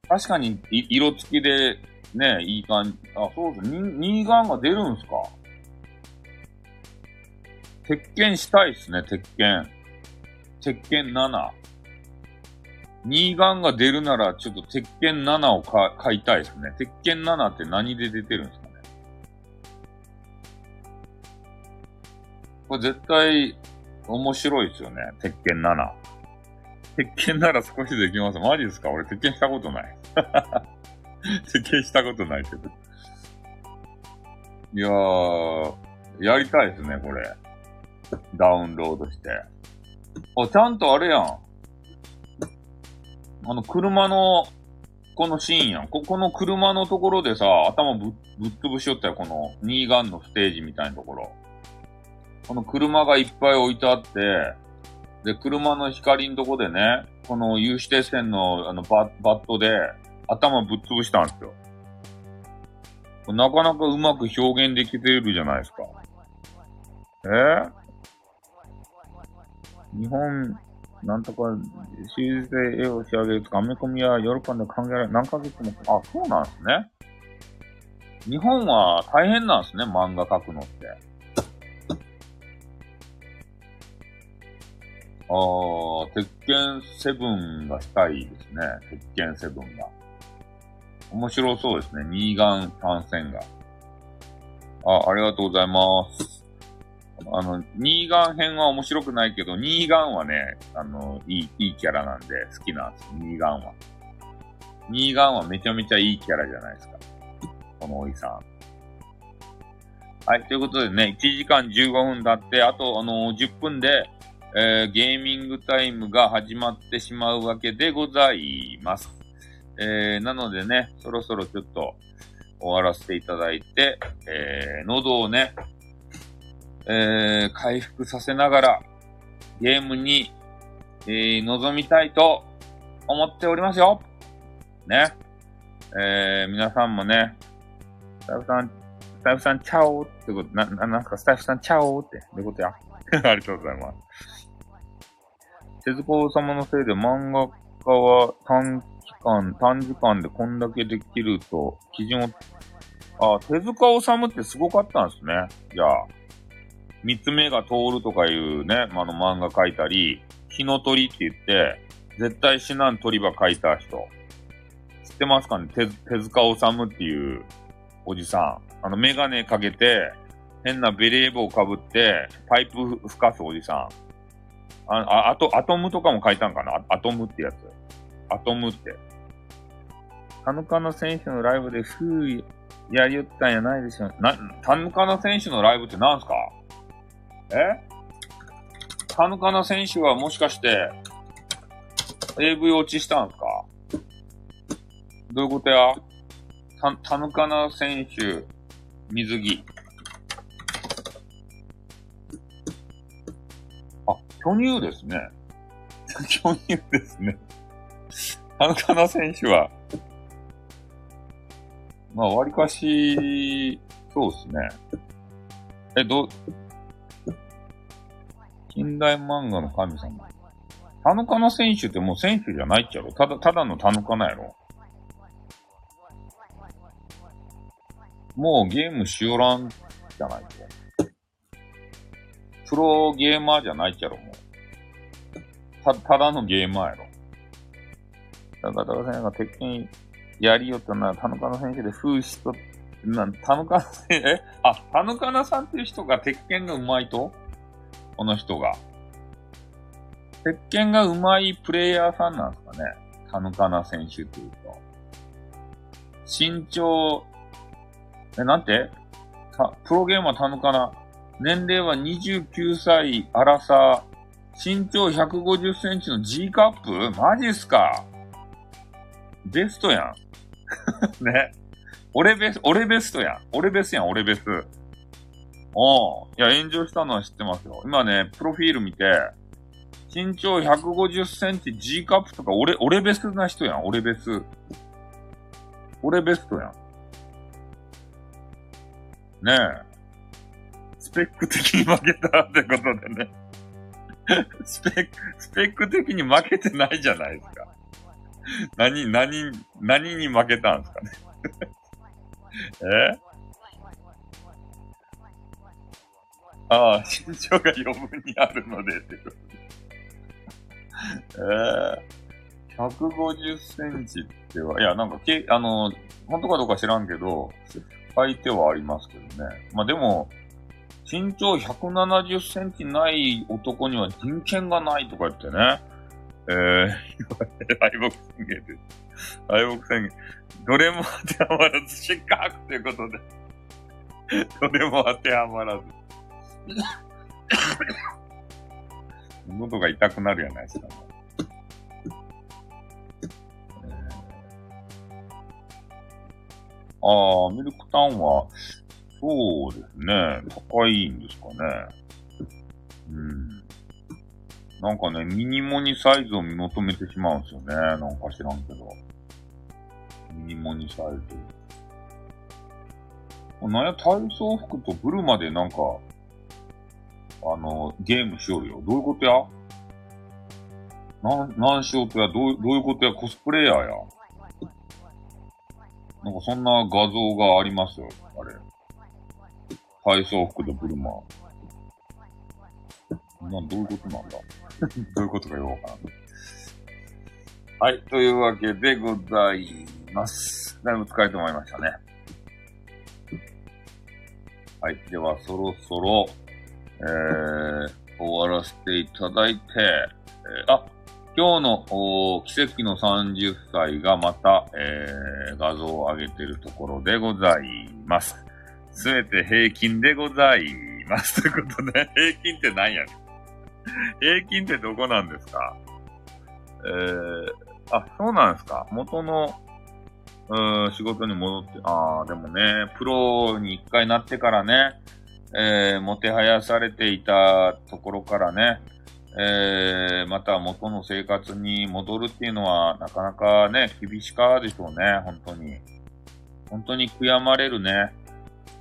確かに、色付きで、ね、いい感じ。あ、そうです。ニニーガンが出るんすか鉄拳したいっすね、鉄拳。鉄拳7。ニーガンが出るなら、ちょっと鉄拳7を買いたいですね。鉄拳7って何で出てるんですかね。これ絶対面白いですよね。鉄拳7。鉄拳なら少しできます。マジですか？俺鉄拳したことない。(laughs) 鉄拳したことないけど。いやー、やりたいですね、これ。ダウンロードして。あ、ちゃんとあれやん。あの、車の、このシーンやん。ここの車のところでさ、頭ぶぶっ潰しよったよ、この、ニーガンのステージみたいなところ。この車がいっぱい置いてあって、で、車の光のとこでね、この有刺鉄線のあのババットで頭ぶっ潰したんですよ。なかなかうまく表現できてるじゃないですか。え？日本なんとか、シリーズで絵を仕上げるとか、アメコミやヨーロッパで考えられ何ヶ月も、あ、そうなんですね。日本は大変なんですね、漫画描くのって。あー、鉄拳セブンがしたいですね。鉄拳セブンが。面白そうですね。ニーガン参戦が。あ、ありがとうございます。あの、ニーガン編は面白くないけど、ニーガンはね、あの、いい、いいキャラなんで好きなんですニーガンは。ニーガンはめちゃめちゃいいキャラじゃないですか。このおじさん。はい、ということでね、1時間15分経って、あと、あのー、10分で、えー、ゲーミングタイムが始まってしまうわけでございます。えー、なのでね、そろそろちょっと終わらせていただいて、えー、喉をね、えー、回復させながら、ゲームに、えー、臨みたいと思っておりますよ。ね。えー、皆さんもね、スタイフさん、スタイフさん、チャオってこと、な、な、なんかスタイフさん、チャオって、どういうことや？(laughs) ありがとうございます。手塚治虫のせいで漫画家は短期間、短時間でこんだけできると、基準を、あ、手塚治虫ってすごかったんですね。じゃあ。三つ目が通るとかいうね、あの漫画書いたり、火の鳥って言って、絶対死なん鳥ば書いた人。知ってますかね？手手塚治虫っていうおじさん。あの、メガネかけて、変なベレー帽かぶって、パイプ吹かすおじさん。あ、あ、あと、アトムとかも書いたんかな？アトムってやつ。アトムって。田中の選手のライブで、ふう、やりよったんやないでしょ。な、田中の選手のライブって何すか？え？田中の選手はもしかして、AV 落ちしたんすか？どういうことや？た、田中の選手、水着。巨乳ですね。(laughs) 巨乳ですね。田中の選手は、まあ、割かし、そうですね。え、ど、近代漫画の神様。田中の選手ってもう選手じゃないっちゃろ？ただ、ただの田中なやろ？もうゲームしおらんじゃないと。プロゲーマーじゃないっちゃろ、もう。た、ただのゲーマーやろ。だから、田中選手が鉄拳やりよったな、田中の選手で風刺と、なん、田中、(laughs) え？あ、田中さんっていう人が鉄拳がうまいと？この人が。鉄拳がうまいプレイヤーさんなんですかね。田中な選手っていうと。身長、え、なんて？プロゲーマー田中な。年齢は29歳、荒さ、身長150センチの G カップ？マジっすか？ベストやん。(laughs) ね。俺ベス、俺ベストやん。俺ベスやん、俺ベス。おいや、炎上したのは知ってますよ。今ね、プロフィール見て、身長150センチ G カップとか、俺、俺ベスな人やん、俺ベス。俺ベストやん。ねえ。スペック的に負けたってことでね。(laughs) スペック、スペック的に負けてないじゃないですか。何、何、何に負けたんですかね。(laughs) え？ああ、身長が余分にあるので、ってことえ？えー、150センチっては、いや、なんか、け、あの、本当かどうか知らんけど、書いてはありますけどね。まあ、でも、身長170センチない男には人権がないとか言ってね。えー、(laughs) 敗北宣言です。敗北宣言。どれも当てはまらず失格ということで。どれも当てはまらず。(coughs) 喉が痛くなるやないですか、ねああ、ミルクタウンは、そうですね。高いんですかね。うん。なんかね、ミニモニサイズを見求めてしまうんですよね。なんか知らんけど。ミニモニサイズ。なんや、体操服とブルマでなんか、あの、ゲームしよるよ。どういうことや？なん、なんしようとや、どう、どういうことや、コスプレイヤーや。なんかそんな画像がありますよ、あれ。体操服でブルマな、どういうことなんだ？(laughs) どういうことかよくわからん。はい、というわけでございます。だいぶ疲れてまいりましたね。はい、ではそろそろ、えー、終わらせていただいて、えー、あ、今日の奇跡の30歳がまた、えー、画像を上げているところでございます。すべて平均でございます。(laughs) ということで、平均って何やねん。平均ってどこなんですか？えー、あ、そうなんですか。元の、うん、仕事に戻って、ああ、でもね、プロに一回なってからね、えー、もてはやされていたところからね、えー、また元の生活に戻るっていうのは、なかなかね、厳しかでしょうね、本当に。本当に悔やまれるね。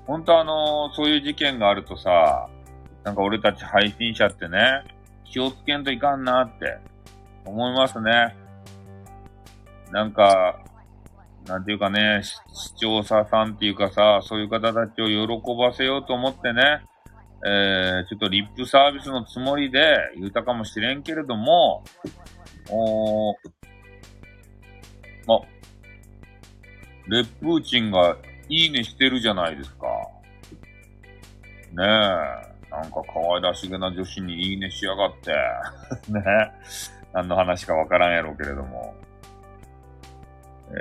本当あのー、そういう事件があるとさ、なんか俺たち配信者ってね、気をつけんといかんなって思いますね。なんか、なんていうかね、視聴者さんっていうかさ、そういう方たちを喜ばせようと思ってね、えー、ちょっとリップサービスのつもりで言うたかもしれんけれども、おー、あ、レップーチンがいいねしてるじゃないですか。ねえ。なんか可愛らしげな女子にいいねしやがって。(laughs) ねえ何の話かわからんやろうけれども。え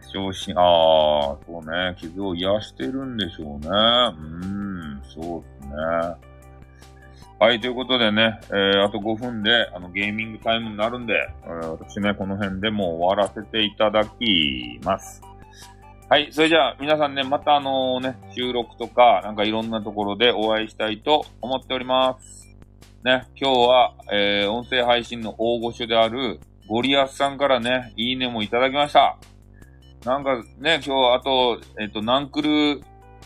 ー、昇進、ああ、そうね、傷を癒してるんでしょうね。うん、そうですね。はい、ということでね、えー、あと5分で、あの、ゲーミングタイムになるんで、えー、私ね、この辺でもう終わらせていただきます。はい。それじゃあ、皆さんね、またあのね、収録とか、なんかいろんなところでお会いしたいと思っております。ね、今日は、えー、音声配信の大御所である、ゴリアスさんからね、いいねもいただきました。なんかね、今日、あと、えっ、ー、と、ナンクル、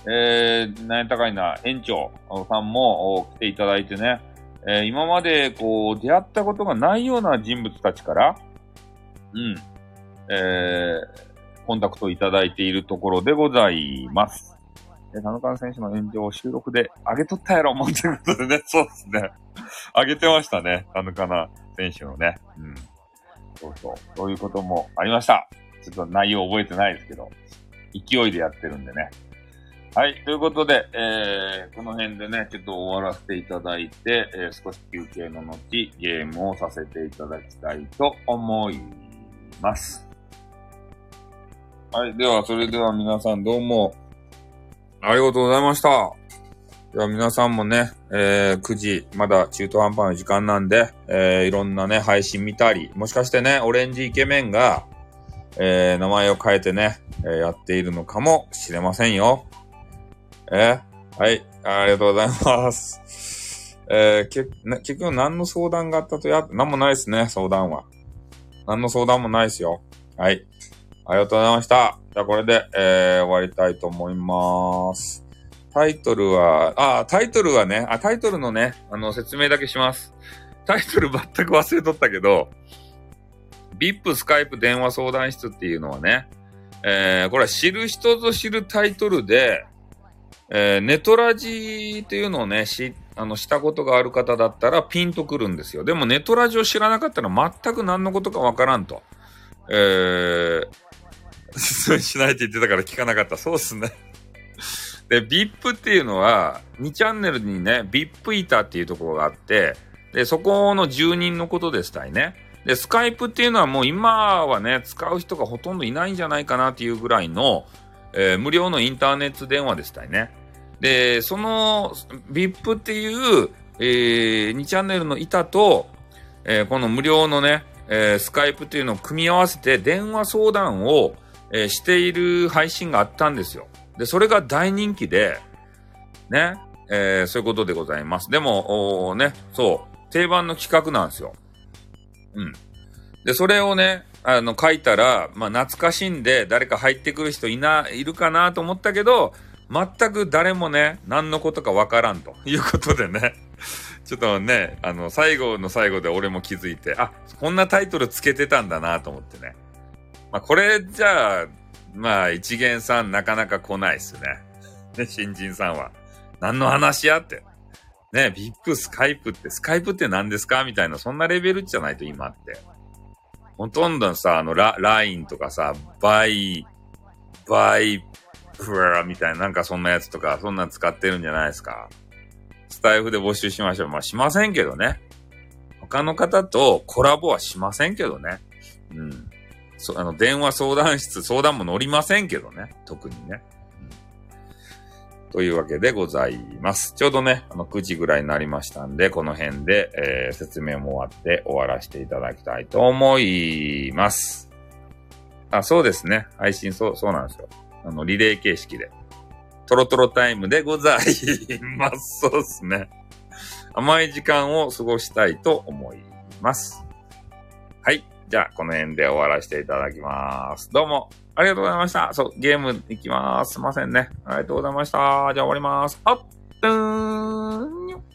えー、なんやったかいな、園長さんも来ていただいてね、えー、今までこう、出会ったことがないような人物たちから、うん、えー、コンタクトいただいているところでございます。え、田中選手の炎上を収録で上げとったやろ、もうということでね、(laughs) そうですね。上げてましたね、田中選手のね。うん。そうそう。そういうこともありました。ちょっと内容覚えてないですけど、勢いでやってるんでね。はい。ということで、えー、この辺でね、ちょっと終わらせていただいて、えー、少し休憩の後、ゲームをさせていただきたいと思います。はい。では、それでは皆さんどうも、ありがとうございました。では皆さんもね、えー、9時、まだ中途半端な時間なんで、えー、いろんなね、配信見たり、もしかしてね、オレンジイケメンが、えー、名前を変えてね、えー、やっているのかもしれませんよ。えー、はい、ありがとうございます。えー、け、結局何の相談があったとや、何もないですね、相談は。何の相談もないですよ。はい。ありがとうございました。じゃあこれで、えー、終わりたいと思います。タイトルは、あ、タイトルはね、あ、タイトルのね、あの、説明だけします。タイトル全く忘れとったけど、VIP スカイプ電話相談室っていうのはね、えー、これは知る人ぞ知るタイトルで、えー、ネトラジっていうのをね、し、あの、したことがある方だったらピンとくるんですよ。でもネトラジを知らなかったら全く何のことかわからんと。えー、質問しないって言ってたから聞かなかった。そうっすね。で、VIP っていうのは、2チャンネルにね、VIP イーターっていうところがあって、で、そこの住人のことですたいね。で、スカイプっていうのはもう今はね、使う人がほとんどいないんじゃないかなっていうぐらいの、えー、無料のインターネット電話でしたいね。で、その VIP っていう、えー、2チャンネルの板と、えー、この無料のね、えー、スカイプっていうのを組み合わせて電話相談を、えー、している配信があったんですよ。で、それが大人気で、ね、えー、そういうことでございます。でも、ね、そう、定番の企画なんですよ。うん。で、それをね、あの、書いたら、まあ、懐かしんで誰か入ってくる人いな、いるかなと思ったけど、全く誰もね、何のことかわからんと (laughs) いうことでね、ちょっとね、あの、最後の最後で俺も気づいて、あ、こんなタイトルつけてたんだなと思ってね。まあ、これじゃあ、まあ、一見さんなかなか来ないっすね。ね、新人さんは。何の話やって。ね、 VIPスカイプって、スカイプって何ですか？みたいな、そんなレベルじゃないと今って。ほとんどさ、あの、ラ、ラインとかさ、バイ、バイ、プラみたいな、なんかそんなやつとか、そんなん使ってるんじゃないですか？スタエフで募集しましょう。まあ、しませんけどね。他の方とコラボはしませんけどね。うん。そ、あの、電話相談室、相談も乗りませんけどね。特にね。うん、というわけでございます。ちょうどね、あの、9時ぐらいになりましたんで、この辺で、えー、説明も終わって終わらせていただきたいと思います。あ、そうですね。配信、そう、そうなんですよ。あの、リレー形式で。トロトロタイムでございます。(laughs) そうですね。甘い時間を過ごしたいと思います。はい。じゃあ、この辺で終わらせていただきます。どうも、ありがとうございました。そう、ゲーム行きます。すいませんね。ありがとうございました。じゃあ終わります。あっ、とーん。